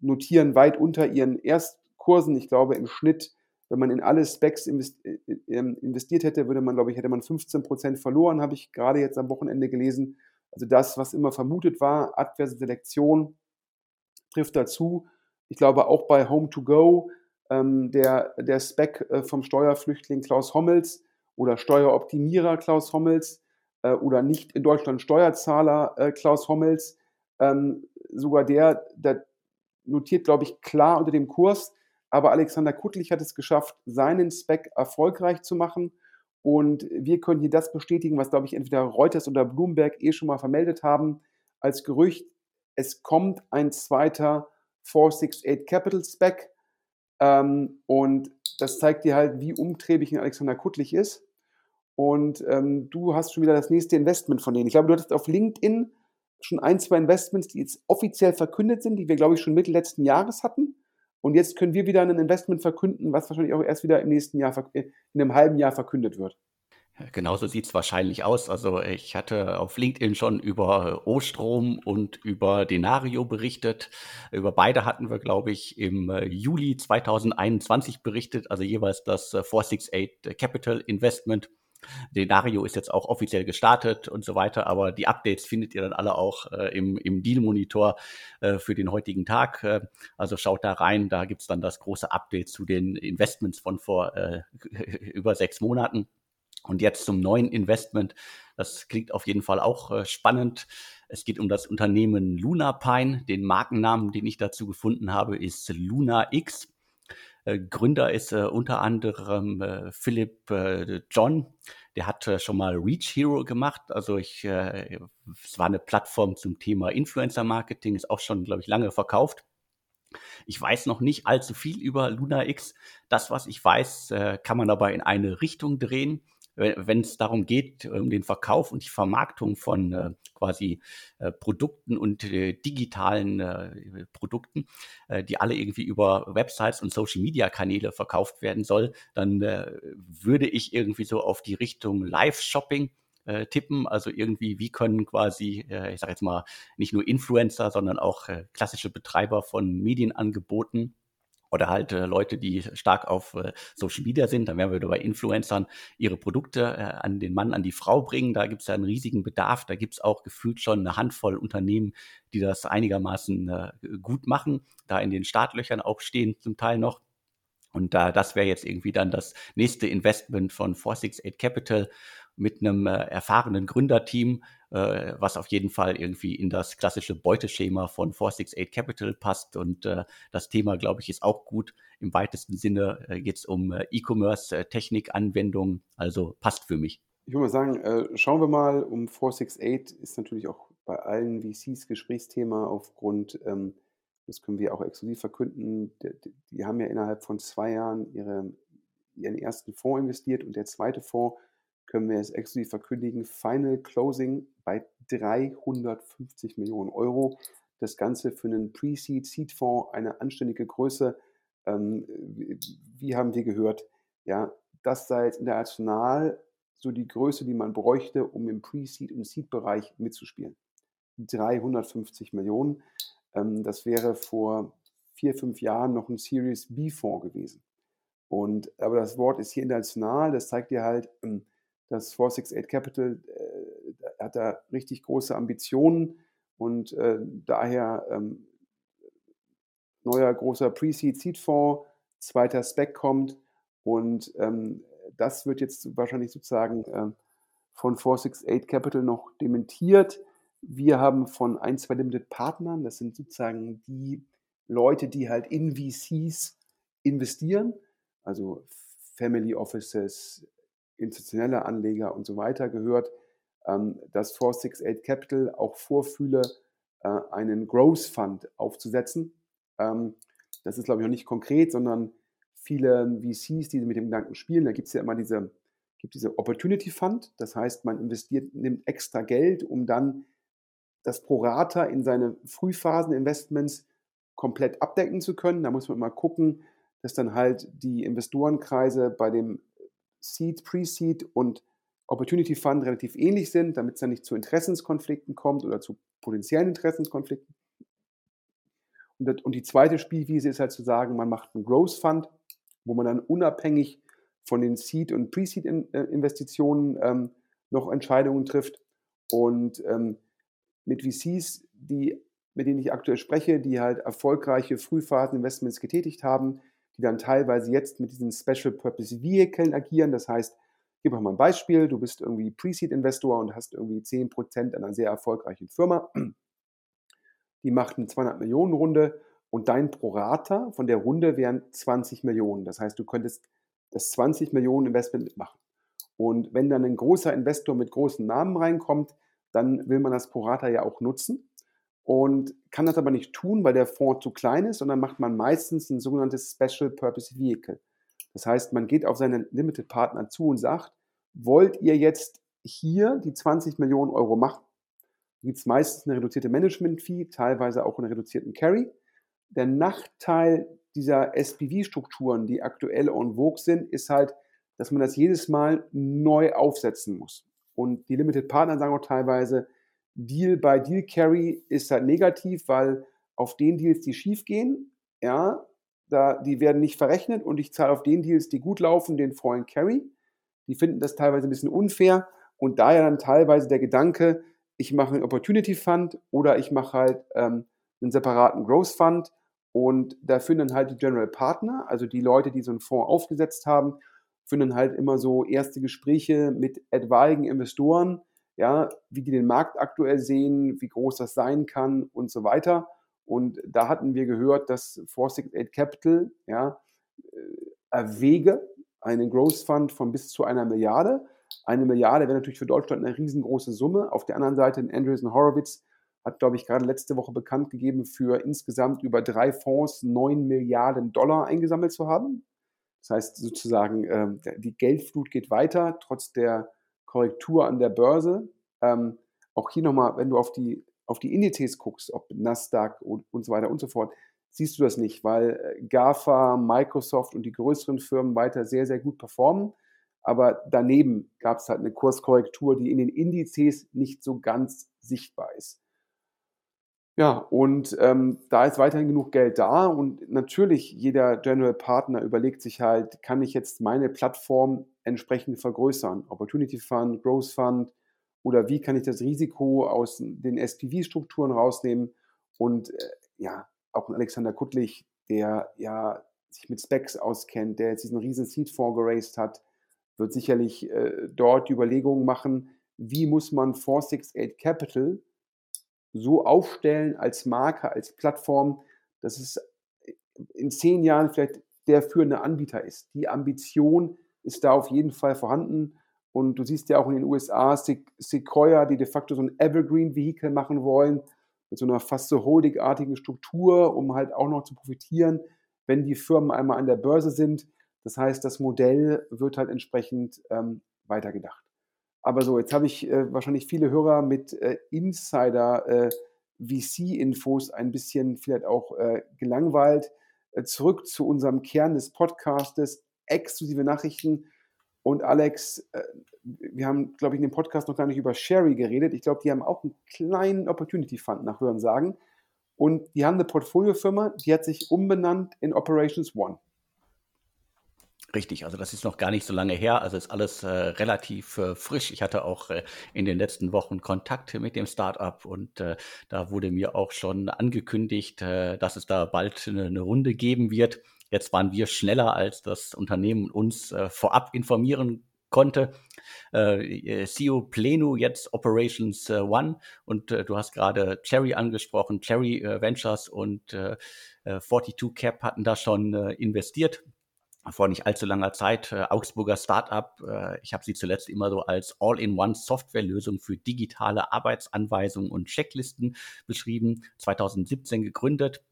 notieren weit unter ihren Erstkursen. Ich glaube, im Schnitt, wenn man in alle Specs äh, ähm, investiert hätte, würde man, glaube ich, hätte man 15 Prozent verloren, habe ich gerade jetzt am Wochenende gelesen. Also das, was immer vermutet war, adverse Selektion trifft dazu. Ich glaube auch bei Home to Go, ähm, der, der Spec äh, vom Steuerflüchtling Klaus Hommels oder Steueroptimierer Klaus Hommels äh, oder nicht in Deutschland Steuerzahler äh, Klaus Hommels, ähm, sogar der, der notiert, glaube ich, klar unter dem Kurs. Aber Alexander Kuttlich hat es geschafft, seinen Spec erfolgreich zu machen. Und wir können hier das bestätigen, was, glaube ich, entweder Reuters oder Bloomberg eh schon mal vermeldet haben, als Gerücht. Es kommt ein zweiter 468 Capital Spec. Ähm, und das zeigt dir halt, wie umtriebig ein Alexander Kuttlich ist. Und ähm, du hast schon wieder das nächste Investment von denen. Ich glaube, du hattest auf LinkedIn schon ein, zwei Investments, die jetzt offiziell verkündet sind, die wir, glaube ich, schon Mitte letzten Jahres hatten. Und jetzt können wir wieder ein Investment verkünden, was wahrscheinlich auch erst wieder im nächsten Jahr, in einem halben Jahr verkündet wird. Genauso sieht es wahrscheinlich aus. Also ich hatte auf LinkedIn schon über Ostrom und über Denario berichtet. Über beide hatten wir, glaube ich, im äh, Juli 2021 berichtet, also jeweils das 468 äh, Capital Investment. Denario ist jetzt auch offiziell gestartet und so weiter, aber die Updates findet ihr dann alle auch äh, im, im Deal-Monitor äh, für den heutigen Tag. Äh, also schaut da rein, da gibt's dann das große Update zu den Investments von vor äh, über sechs Monaten. Und jetzt zum neuen Investment. Das klingt auf jeden Fall auch äh, spannend. Es geht um das Unternehmen Luna Pine. Den Markennamen, den ich dazu gefunden habe, ist Luna X. Äh, Gründer ist äh, unter anderem äh, Philipp John. Der hat schon mal Reach Hero gemacht. Also ich, es war eine Plattform zum Thema Influencer Marketing, ist auch schon, glaube ich, lange verkauft. Ich weiß noch nicht allzu viel über Luna X. Das, was ich weiß, kann man aber in eine Richtung drehen wenn es darum geht, um den Verkauf und die Vermarktung von äh, quasi äh, Produkten und äh, digitalen äh, Produkten, äh, die alle irgendwie über Websites und Social-Media-Kanäle verkauft werden soll, dann äh, würde ich irgendwie so auf die Richtung Live-Shopping tippen. Also irgendwie, wie können quasi, ich sage jetzt mal, nicht nur Influencer, sondern auch klassische Betreiber von Medienangeboten oder halt äh, Leute, die stark auf äh, Social Media sind, dann werden wir bei Influencern ihre Produkte äh, an den Mann, an die Frau bringen. Da gibt es ja einen riesigen Bedarf. Da gibt es auch gefühlt schon eine Handvoll Unternehmen, die das einigermaßen äh, gut machen, da in den Startlöchern auch stehen zum Teil noch. Und da, das wäre jetzt irgendwie dann das nächste Investment von 468 Capital mit einem äh, erfahrenen Gründerteam, äh, was auf jeden Fall irgendwie in das klassische Beuteschema von 468 Capital passt. Und äh, das Thema, glaube ich, ist auch gut. Im weitesten Sinne äh, geht es um äh, E-Commerce, äh. Also passt für mich. Ich würde mal sagen, äh, schauen wir mal um 468 ist natürlich auch bei allen VCs Gesprächsthema aufgrund, ähm, das können wir auch exklusiv verkünden, die, die, haben ja innerhalb von zwei Jahren ihre, ihren ersten Fonds investiert und der zweite Fonds können wir es exklusiv verkündigen. Final Closing bei 350 Millionen Euro. Das Ganze für einen Pre-Seed, Seed-Fonds, eine anständige Größe. Ähm, wie, haben wir gehört? Ja, das sei jetzt international so die Größe, die man bräuchte, um im Pre-Seed- und Seed-Bereich mitzuspielen. 350 Millionen. Ähm, das wäre vor vier, fünf Jahren noch ein Series B-Fonds gewesen. Und, aber das Wort ist hier international, das zeigt dir halt, dass 468 Capital äh, hat da richtig große Ambitionen und äh, daher ähm, neuer großer Pre-Seed-Seed-Fonds, zweiter Spec kommt und ähm, das wird jetzt wahrscheinlich sozusagen äh, von 468 Capital noch dementiert. Wir haben von ein, zwei Limited Partnern, das sind sozusagen die Leute, die halt in VCs investieren, also Family Offices, institutionelle Anleger und so weiter gehört, ähm, dass 468 Capital auch vorfühle, äh, einen Growth Fund aufzusetzen. Ähm, das ist, glaube ich, noch nicht konkret, sondern viele VCs, die mit dem Gedanken spielen, da gibt es ja immer diese, gibt diese Opportunity Fund, das heißt, man investiert, nimmt extra Geld, um dann das Prorata in seine Frühphasen-Investments komplett abdecken zu können. Da muss man mal gucken, dass dann halt die Investorenkreise bei dem Seed, Pre-Seed und Opportunity Fund relativ ähnlich sind, damit es dann nicht zu Interessenskonflikten kommt oder zu potenziellen Interessenskonflikten. Und, das, und die zweite Spielwiese ist halt zu sagen, man macht einen Growth Fund, wo man dann unabhängig von den Seed- und Pre-Seed-Investitionen ähm, noch Entscheidungen trifft. Und ähm, mit VCs, die, mit denen ich aktuell spreche, die halt erfolgreiche Frühphasen-Investments getätigt haben, die dann teilweise jetzt mit diesen Special Purpose Vehicles agieren. Das heißt, ich gebe mal ein Beispiel, du bist irgendwie Pre-Seed-Investor und hast irgendwie 10% an einer sehr erfolgreichen Firma. Die macht eine 200 Millionen Runde und dein Prorata von der Runde wären 20 Millionen. Das heißt, du könntest das 20 Millionen Investment mitmachen. Und wenn dann ein großer Investor mit großen Namen reinkommt, dann will man das Prorata ja auch nutzen und kann das aber nicht tun, weil der Fonds zu klein ist, sondern macht man meistens ein sogenanntes Special Purpose Vehicle. Das heißt, man geht auf seine Limited Partner zu und sagt, wollt ihr jetzt hier die 20 Millionen Euro machen? Gibt es meistens eine reduzierte Management-Fee, teilweise auch einen reduzierten Carry. Der Nachteil dieser SPV-Strukturen, die aktuell en vogue sind, ist halt, dass man das jedes Mal neu aufsetzen muss. Und die Limited Partner sagen auch teilweise, Deal by Deal Carry ist halt negativ, weil auf den Deals, die schief gehen, ja, da, die werden nicht verrechnet und ich zahle auf den Deals, die gut laufen, den vollen Carry. Die finden das teilweise ein bisschen unfair und daher dann teilweise der Gedanke, ich mache einen Opportunity Fund oder ich mache halt ähm, einen separaten Growth Fund und da dann halt die General Partner, also die Leute, die so einen Fonds aufgesetzt haben, dann halt immer so erste Gespräche mit etwaigen Investoren, ja, wie die den Markt aktuell sehen, wie groß das sein kann und so weiter. Und da hatten wir gehört, dass 468 Capital ja, äh, erwäge einen Growth Fund von bis zu einer Milliarde. Eine Milliarde wäre natürlich für Deutschland eine riesengroße Summe. Auf der anderen Seite, Andreessen Horowitz hat, glaube ich, gerade letzte Woche bekannt gegeben, für insgesamt über drei Fonds 9 Milliarden Dollar eingesammelt zu haben. Das heißt sozusagen, ähm, die Geldflut geht weiter, trotz der Korrektur an der Börse. Ähm, auch hier nochmal, wenn du auf die, auf die Indizes guckst, ob Nasdaq und, und so weiter und so fort, siehst du das nicht, weil äh, GAFA, Microsoft und die größeren Firmen weiter sehr, sehr gut performen. Aber daneben gab es halt eine Kurskorrektur, die in den Indizes nicht so ganz sichtbar ist. Ja, und ähm, da ist weiterhin genug Geld da und natürlich jeder General Partner überlegt sich halt, kann ich jetzt meine Plattform entsprechend vergrößern? Opportunity Fund, Growth Fund oder wie kann ich das Risiko aus den SPV-Strukturen rausnehmen? Und äh, ja, auch Alexander Kuttlich, der ja sich mit Specs auskennt, der jetzt diesen riesen Seed-Fonds geraced hat, wird sicherlich äh, dort die Überlegungen machen, wie muss man 468 Capital so aufstellen als Marke, als Plattform, dass es in zehn Jahren vielleicht der führende Anbieter ist. Die Ambition ist da auf jeden Fall vorhanden. Und du siehst ja auch in den USA Sequoia, die de facto so ein Evergreen-Vehikel machen wollen, mit so einer fast so holdingartigen Struktur, um halt auch noch zu profitieren, wenn die Firmen einmal an der Börse sind. Das heißt, das Modell wird halt entsprechend ähm, weitergedacht. Aber so, jetzt habe ich äh, wahrscheinlich viele Hörer mit äh, Insider-VC-Infos äh, ein bisschen vielleicht auch äh, gelangweilt. Äh, zurück zu unserem Kern des Podcastes, exklusive Nachrichten. Und Alex, wir haben, glaube ich, in dem Podcast noch gar nicht über Sherry geredet. Ich glaube, die haben auch einen kleinen Opportunity Fund nach Hören sagen. Und die haben eine Portfoliofirma, die hat sich umbenannt in Operations One. Richtig, also das ist noch gar nicht so lange her, also ist alles äh, relativ äh, frisch. Ich hatte auch äh, in den letzten Wochen Kontakt mit dem Startup und äh, da wurde mir auch schon angekündigt, äh, dass es da bald eine, eine, Runde geben wird. Jetzt waren wir schneller, als das Unternehmen uns äh, vorab informieren konnte. CEO Pleno, jetzt Operations One und du hast gerade Cherry angesprochen. Cherry Ventures und 42 Cap hatten da schon investiert vor nicht allzu langer Zeit, äh, Augsburger Startup. Äh, ich habe sie zuletzt immer so als All-in-One-Softwarelösung für digitale Arbeitsanweisungen und Checklisten beschrieben. 2017 gegründet.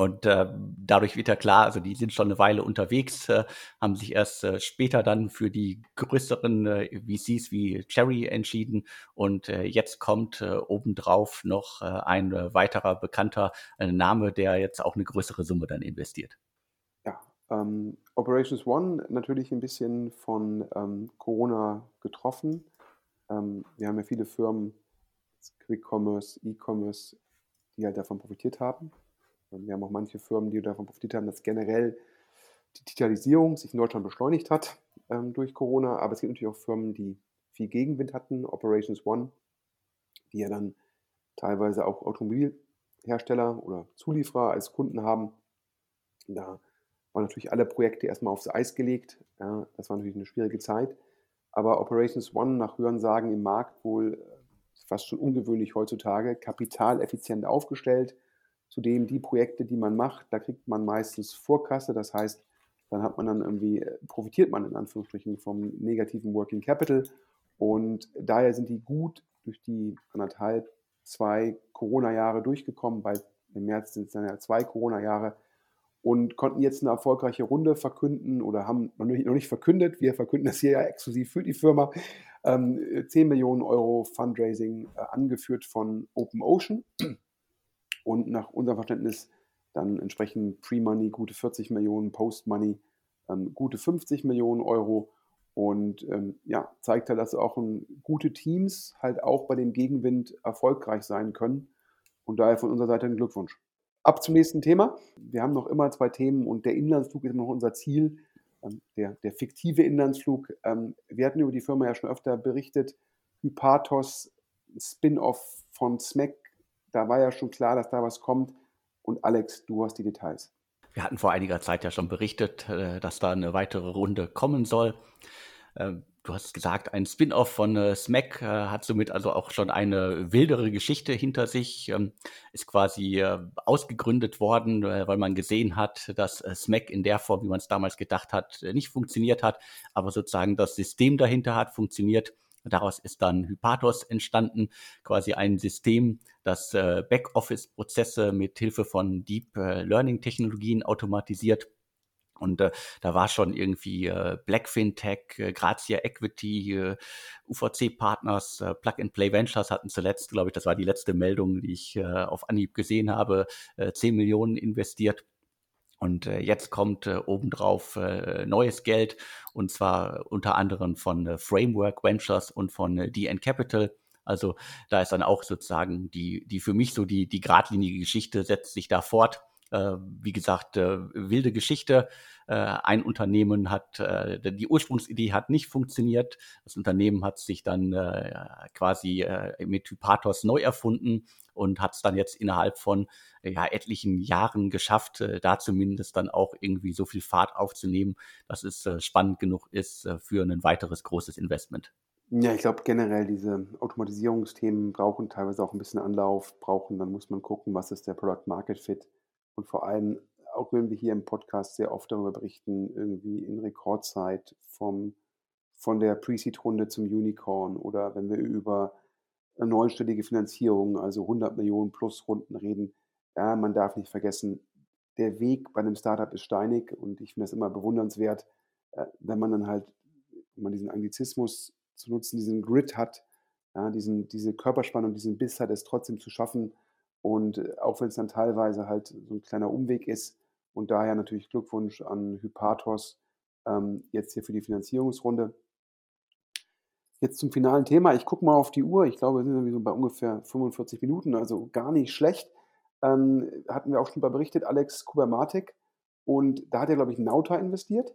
Und äh, dadurch wird ja klar, also die sind schon eine Weile unterwegs, äh, haben sich erst äh, später dann für die größeren äh, VCs wie Cherry entschieden. Und äh, jetzt kommt äh, obendrauf noch äh, ein äh, weiterer bekannter äh, Name, der jetzt auch eine größere Summe dann investiert. Ähm, Operations One natürlich ein bisschen von ähm, Corona getroffen. Ähm, wir haben ja viele Firmen, Quick Commerce, E-Commerce, die halt davon profitiert haben. Und wir haben auch manche Firmen, die davon profitiert haben, dass generell die Digitalisierung sich in Deutschland beschleunigt hat ähm, durch Corona. Aber es gibt natürlich auch Firmen, die viel Gegenwind hatten. Operations One, die ja dann teilweise auch Automobilhersteller oder Zulieferer als Kunden haben. Da waren natürlich alle Projekte erstmal aufs Eis gelegt. Ja, das war natürlich eine schwierige Zeit. Aber Operations One nach Hörensagen im Markt wohl äh, fast schon ungewöhnlich heutzutage, kapitaleffizient aufgestellt. Zudem die Projekte, die man macht, da kriegt man meistens Vorkasse. Das heißt, dann hat man dann irgendwie, äh, profitiert man in Anführungsstrichen vom negativen Working Capital. Und daher sind die gut durch die anderthalb, zwei Corona-Jahre durchgekommen. Bei im März sind es dann ja zwei Corona-Jahre und konnten jetzt eine erfolgreiche Runde verkünden oder haben noch nicht, noch nicht verkündet. Wir verkünden das hier ja exklusiv für die Firma. Ähm, 10 Millionen Euro Fundraising äh, angeführt von Open Ocean und nach unserem Verständnis dann entsprechend Pre-Money gute 40 Millionen, Post-Money ähm, gute 50 Millionen Euro und ähm, ja, zeigt halt, dass auch ein, gute Teams halt auch bei dem Gegenwind erfolgreich sein können und daher von unserer Seite ein Glückwunsch. Ab zum nächsten Thema. Wir haben noch immer zwei Themen und der Inlandsflug ist noch unser Ziel. Ähm, der, der fiktive Inlandsflug. Ähm, wir hatten über die Firma ja schon öfter berichtet. Hypatos, Spin-off von SMAC. Da war ja schon klar, dass da was kommt. Und Alex, du hast die Details. Wir hatten vor einiger Zeit ja schon berichtet, äh, dass da eine weitere Runde kommen soll. Ähm, du hast gesagt, ein Spin-off von äh, Smack äh, hat somit also auch schon eine wildere Geschichte hinter sich, ähm, ist quasi äh, ausgegründet worden, äh, weil man gesehen hat, dass äh, Smack in der Form, wie man es damals gedacht hat, äh, nicht funktioniert hat, aber sozusagen das System dahinter hat funktioniert. Daraus ist dann Hypatos entstanden, quasi ein System, das Backoffice-Prozesse mit Hilfe von Deep Learning-Technologien automatisiert und äh, da war schon irgendwie äh, Black Fintech, äh, Grazia Equity, äh, UVC-Partners, äh, Plug-and-Play Ventures hatten zuletzt, glaube ich, das war die letzte Meldung, die ich äh, auf Anhieb gesehen habe, äh, 10 Millionen investiert. Und äh, jetzt kommt äh, obendrauf äh, neues Geld und zwar unter anderem von äh, Framework Ventures und von äh, DN Capital. Also da ist dann auch sozusagen die, die für mich so die, die geradlinige Geschichte setzt sich da fort wie gesagt, äh, wilde Geschichte. Äh, ein Unternehmen hat, die Ursprungsidee hat nicht funktioniert. Das Unternehmen hat sich dann quasi mit Hypatos neu erfunden und hat es dann jetzt innerhalb von ja, etlichen Jahren geschafft, da zumindest dann auch irgendwie so viel Fahrt aufzunehmen, dass es spannend genug ist für ein weiteres großes Investment. Ja, ich glaube generell diese Automatisierungsthemen brauchen teilweise auch ein bisschen Anlauf, brauchen, dann muss man gucken, was ist der Product Market Fit und vor allem, auch wenn wir hier im Podcast sehr oft darüber berichten, irgendwie in Rekordzeit vom, von der Pre-Seed-Runde zum Unicorn oder wenn wir über neunstellige Finanzierung, also 100 Millionen plus Runden reden, ja, man darf nicht vergessen, der Weg bei einem Startup ist steinig und ich finde das immer bewundernswert, äh, wenn man dann halt, wenn man diesen Anglizismus zu nutzen, diesen Grit hat, ja, diesen, diese Körperspannung, diesen Biss hat, es trotzdem zu schaffen, und äh, auch wenn es dann teilweise halt so ein kleiner Umweg ist und daher natürlich Glückwunsch an Hypatos ähm, jetzt hier für die Finanzierungsrunde. Jetzt zum finalen Thema. Ich gucke mal auf die Uhr. Ich glaube, wir sind sowieso bei ungefähr 45 Minuten, also gar nicht schlecht. Ähm, hatten wir auch schon mal berichtet, Alex Kubermatik. Und da hat er, glaube ich, Nauta investiert.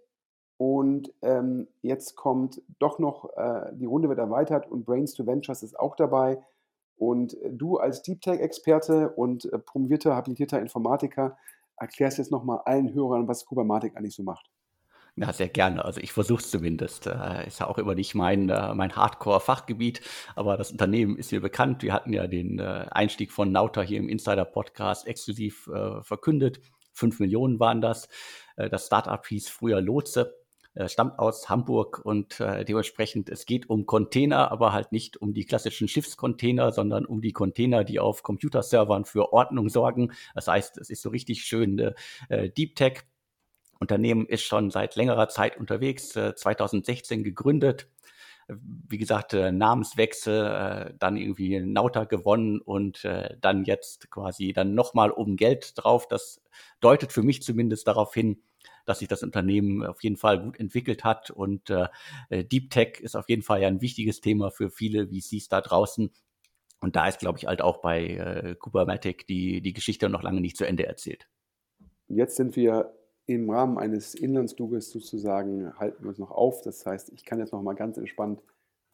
Und ähm, jetzt kommt doch noch, äh, die Runde wird erweitert und Brains to Ventures ist auch dabei. Und äh, du als Deep Tech-Experte und äh, promovierter, habilitierter Informatiker erklärst jetzt nochmal allen Hörern, was Kubermatik eigentlich so macht. Ja, sehr gerne. Also ich versuche es zumindest. Äh, ist ja auch immer nicht mein, mein Hardcore-Fachgebiet, aber das Unternehmen ist mir bekannt. Wir hatten ja den Einstieg von Nauta hier im Insider-Podcast exklusiv verkündet. Fünf Millionen waren das. Das Startup hieß früher Lotse, äh, stammt aus Hamburg und äh, dementsprechend, es geht um Container, aber halt nicht um die klassischen Schiffscontainer, sondern um die Container, die auf Computerservern für Ordnung sorgen. Das heißt, es ist so richtig schön äh, Deep Tech Unternehmen ist schon seit längerer Zeit unterwegs, 2016 äh, gegründet. Wie gesagt, äh, Namenswechsel, äh, dann irgendwie Nauta gewonnen und dann jetzt quasi dann nochmal um Geld drauf. Das deutet für mich zumindest darauf hin, dass sich das Unternehmen auf jeden Fall gut entwickelt hat. Und Deep Tech ist auf jeden Fall ja ein wichtiges Thema für viele VCs da draußen. Und da ist, glaube ich, halt auch bei äh, Kubernetes die, die Geschichte noch lange nicht zu Ende erzählt. Jetzt sind wir im Rahmen eines Inlandsfluges sozusagen halten wir uns noch auf. Das heißt, ich kann jetzt noch mal ganz entspannt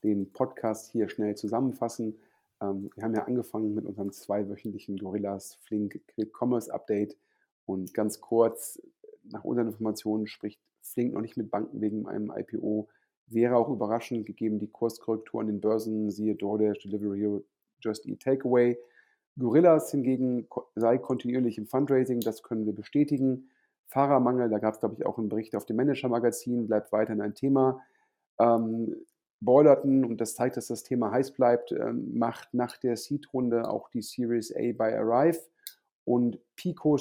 den Podcast hier schnell zusammenfassen. Ähm, wir haben ja angefangen mit unserem zweiwöchentlichen Gorillas Flink Quick Commerce Update und ganz kurz, nach unseren Informationen spricht Flink noch nicht mit Banken wegen einem IPO. Wäre auch überraschend, gegeben die Kurskorrektur an den Börsen, siehe DoorDash, Delivery Hero, Just Eat Takeaway. Gorillas hingegen sei kontinuierlich im Fundraising, das können wir bestätigen. Fahrermangel, da gab es, glaube ich, auch einen Bericht auf dem Manager-Magazin, bleibt weiterhin ein Thema. Ähm, Boilerton, und das zeigt, dass das Thema heiß bleibt, ähm, macht nach der Seed-Runde auch die Series A bei Arrive und Pico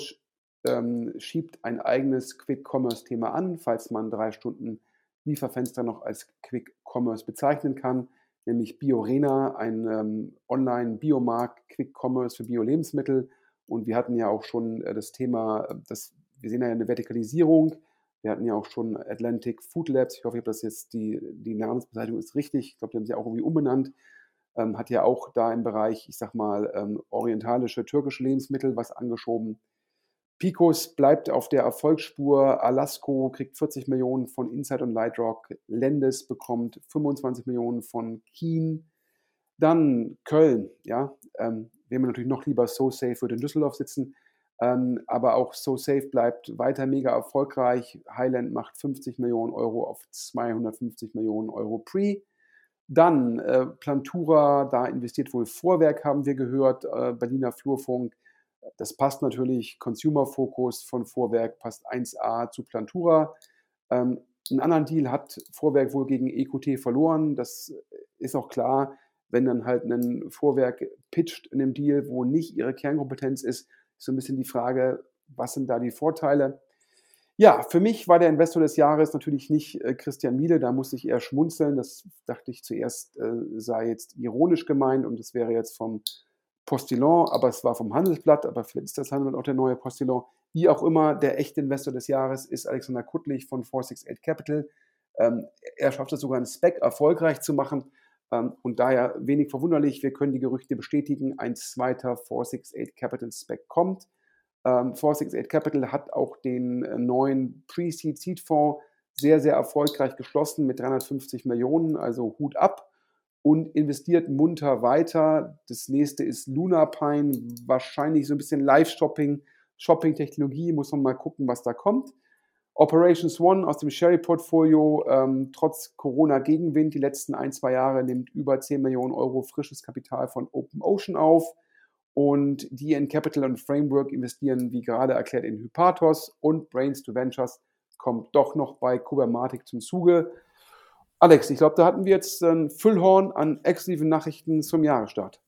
ähm, schiebt ein eigenes Quick-Commerce-Thema an, falls man drei Stunden Lieferfenster noch als Quick-Commerce bezeichnen kann, nämlich Biorena, ein ähm, Online-Biomarkt, Quick-Commerce für Bio-Lebensmittel. Und wir hatten ja auch schon äh, das Thema, äh, das wir sehen ja eine Vertikalisierung. Wir hatten ja auch schon Atlantic Food Labs. Ich hoffe, ich habe das jetzt, die, die Namensbezeichnung ist richtig. Ich glaube, die haben sie auch irgendwie umbenannt. Ähm, hat ja auch da im Bereich, ich sag mal, ähm, orientalische, türkische Lebensmittel was angeschoben. Picos bleibt auf der Erfolgsspur. Alasco kriegt 40 Millionen von Inside und Lightrock. Lendes bekommt 25 Millionen von Keen. Dann Köln, ja. Ähm, wir haben natürlich noch lieber So Safe würde in Düsseldorf sitzen. Ähm, aber auch So Safe bleibt weiter mega erfolgreich. Highland macht 50 Millionen Euro auf 250 Millionen Euro Pre. Dann äh, Plantura, da investiert wohl Vorwerk, haben wir gehört, äh, Berliner Flurfunk. Das passt natürlich, Consumer Focus von Vorwerk passt 1a zu Plantura. Ähm, einen anderen Deal hat Vorwerk wohl gegen EQT verloren. Das ist auch klar, wenn dann halt ein Vorwerk pitcht in einem Deal, wo nicht ihre Kernkompetenz ist, so ein bisschen die Frage, was sind da die Vorteile? Ja, für mich war der Investor des Jahres natürlich nicht äh, Christian Miele, da musste ich eher schmunzeln. Das dachte ich zuerst äh, sei jetzt ironisch gemeint und es wäre jetzt vom Postillon, aber es war vom Handelsblatt, aber vielleicht ist das Handelsblatt auch der neue Postillon. Wie auch immer, der echte Investor des Jahres ist Alexander Kuttlich von 468 Capital. Ähm, er schafft es sogar, einen Spec erfolgreich zu machen. Ähm, und daher wenig verwunderlich, wir können die Gerüchte bestätigen, ein zweiter 468 Capital Spec kommt. 468 ähm, Capital hat auch den äh, neuen Pre-Seed Seed Fonds sehr, sehr erfolgreich geschlossen mit 350 Millionen, also Hut ab und investiert munter weiter. Das nächste ist Lunapine, wahrscheinlich so ein bisschen Live-Shopping, Shopping-Technologie, muss man mal gucken, was da kommt. Operations One aus dem Sherry-Portfolio, ähm, trotz Corona-Gegenwind, die letzten ein, zwei Jahre nimmt über 10 Millionen Euro frisches Kapital von Open Ocean auf. Und die in Capital und Framework investieren, wie gerade erklärt, in Hypatos und Brains to Ventures kommt doch noch bei Kubermatic zum Zuge. Alex, ich glaube, da hatten wir jetzt ein Füllhorn an exklusiven Nachrichten zum Jahresstart.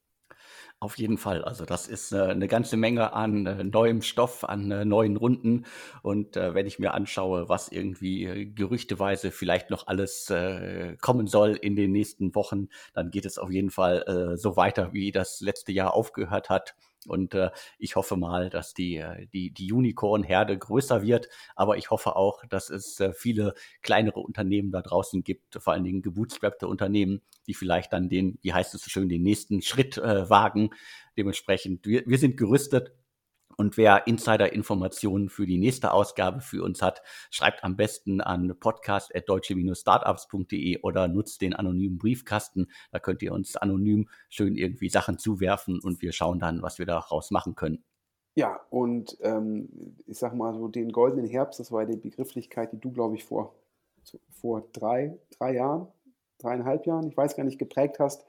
Auf jeden Fall. Also das ist äh, eine ganze Menge an äh, neuem Stoff, an äh, neuen Runden. Und äh, wenn ich mir anschaue, was irgendwie äh, gerüchteweise vielleicht noch alles äh, kommen soll in den nächsten Wochen, dann geht es auf jeden Fall so weiter, wie das letzte Jahr aufgehört hat. Und äh, ich hoffe mal, dass die, äh, die, die Unicorn-Herde größer wird. Aber ich hoffe auch, dass es äh, viele kleinere Unternehmen da draußen gibt, vor allen Dingen gebootstrappte Unternehmen, die vielleicht dann den, wie heißt es so schön, den nächsten Schritt äh, wagen. Dementsprechend, wir, wir sind gerüstet und wer Insider-Informationen für die nächste Ausgabe für uns hat, schreibt am besten an podcast.deutsche-startups.de oder nutzt den anonymen Briefkasten. Da könnt ihr uns anonym schön irgendwie Sachen zuwerfen und wir schauen dann, was wir daraus machen können. Ja, und ähm, ich sag mal so, den goldenen Herbst, das war die Begrifflichkeit, die du, glaube ich, vor, vor drei, drei Jahren, dreieinhalb Jahren, ich weiß gar nicht, geprägt hast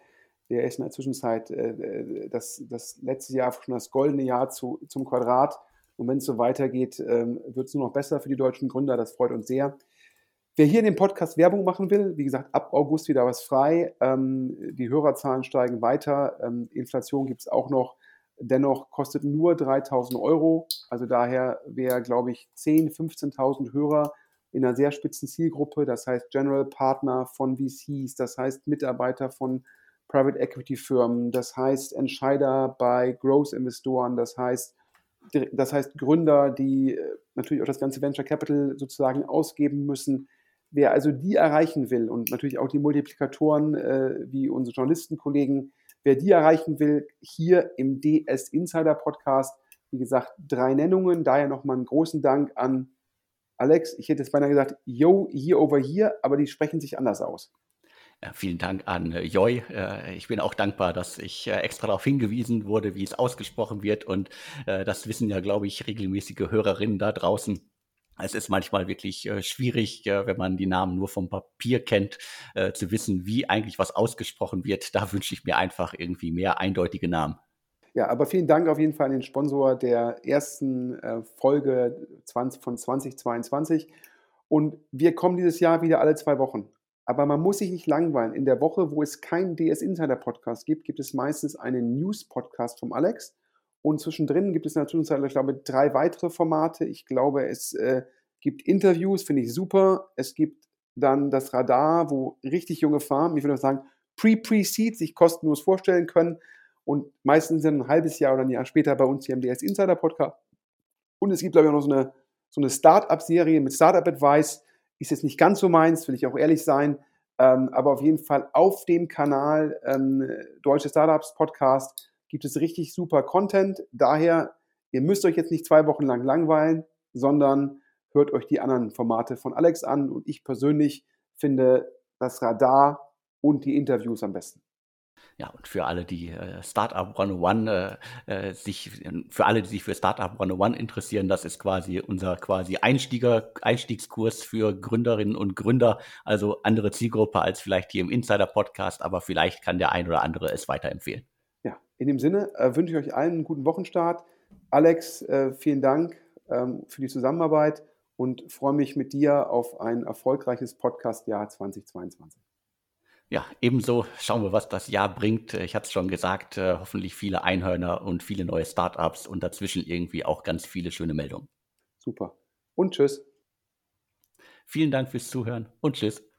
der ist in der Zwischenzeit äh, äh, das, das letzte Jahr schon das goldene Jahr zu, zum Quadrat. Und wenn es so weitergeht, ähm, wird es nur noch besser für die deutschen Gründer. Das freut uns sehr. Wer hier in dem Podcast Werbung machen will, wie gesagt, ab August wieder was frei. Ähm, die Hörerzahlen steigen weiter. Ähm, Inflation gibt es auch noch. Dennoch kostet nur 3000 Euro. Also daher wäre, glaube ich, 10.000, 15.000 Hörer in einer sehr spitzen Zielgruppe. Das heißt General Partner von VCs, das heißt Mitarbeiter von Private Equity Firmen, das heißt Entscheider bei Growth Investoren, das heißt, das heißt Gründer, die äh, natürlich auch das ganze Venture Capital sozusagen ausgeben müssen. Wer also die erreichen will und natürlich auch die Multiplikatoren äh, wie unsere Journalistenkollegen, wer die erreichen will, hier im DS Insider Podcast, wie gesagt, drei Nennungen. Daher nochmal einen großen Dank an Alex. Ich hätte jetzt beinahe gesagt, yo, hier over hier, aber die sprechen sich anders aus. Vielen Dank an äh, Joy. Äh, ich bin auch dankbar, dass ich äh, extra darauf hingewiesen wurde, wie es ausgesprochen wird. Und das wissen ja, glaube ich, regelmäßige Hörerinnen da draußen. Es ist manchmal wirklich schwierig, wenn man die Namen nur vom Papier kennt, zu wissen, wie eigentlich was ausgesprochen wird. Da wünsche ich mir einfach irgendwie mehr eindeutige Namen. Ja, aber vielen Dank auf jeden Fall an den Sponsor der ersten Folge 20, von 2022. Und wir kommen dieses Jahr wieder alle zwei Wochen. Aber man muss sich nicht langweilen. In der Woche, wo es keinen DS Insider Podcast gibt, gibt es meistens einen News Podcast vom Alex. Und zwischendrin gibt es natürlich, ich glaube, drei weitere Formate. Ich glaube, es äh, gibt Interviews, finde ich super. Es gibt dann das Radar, wo richtig junge Farmen, ich würde sagen, Pre-Pre-Seed sich kostenlos vorstellen können. Und meistens sind ein halbes Jahr oder ein Jahr später bei uns hier im DS Insider Podcast. Und es gibt, glaube ich, auch noch so eine, so eine Startup-Serie mit Startup Advice ist jetzt nicht ganz so meins, will ich auch ehrlich sein. Ähm, aber auf jeden Fall auf dem Kanal ähm, Deutsche Startups Podcast gibt es richtig super Content. Daher, ihr müsst euch jetzt nicht zwei Wochen lang langweilen, sondern hört euch die anderen Formate von Alex an. Und ich persönlich finde das Radar und die Interviews am besten. Ja, und für alle, die äh, Startup 101 äh, äh, sich, für alle, die sich für Startup 101 interessieren, das ist quasi unser quasi Einstieger, Einstiegskurs für Gründerinnen und Gründer, also andere Zielgruppe als vielleicht hier im Insider-Podcast, aber vielleicht kann der ein oder andere es weiterempfehlen. Ja, in dem Sinne äh, wünsche ich euch allen einen guten Wochenstart. Alex, äh, vielen Dank ähm, für die Zusammenarbeit und freue mich mit dir auf ein erfolgreiches Podcast-Jahr 2022 ja, ebenso schauen wir, was das Jahr bringt. Ich hatte es schon gesagt, äh, hoffentlich viele Einhörner und viele neue Startups und dazwischen irgendwie auch ganz viele schöne Meldungen. Super. Und tschüss. Vielen Dank fürs Zuhören und tschüss.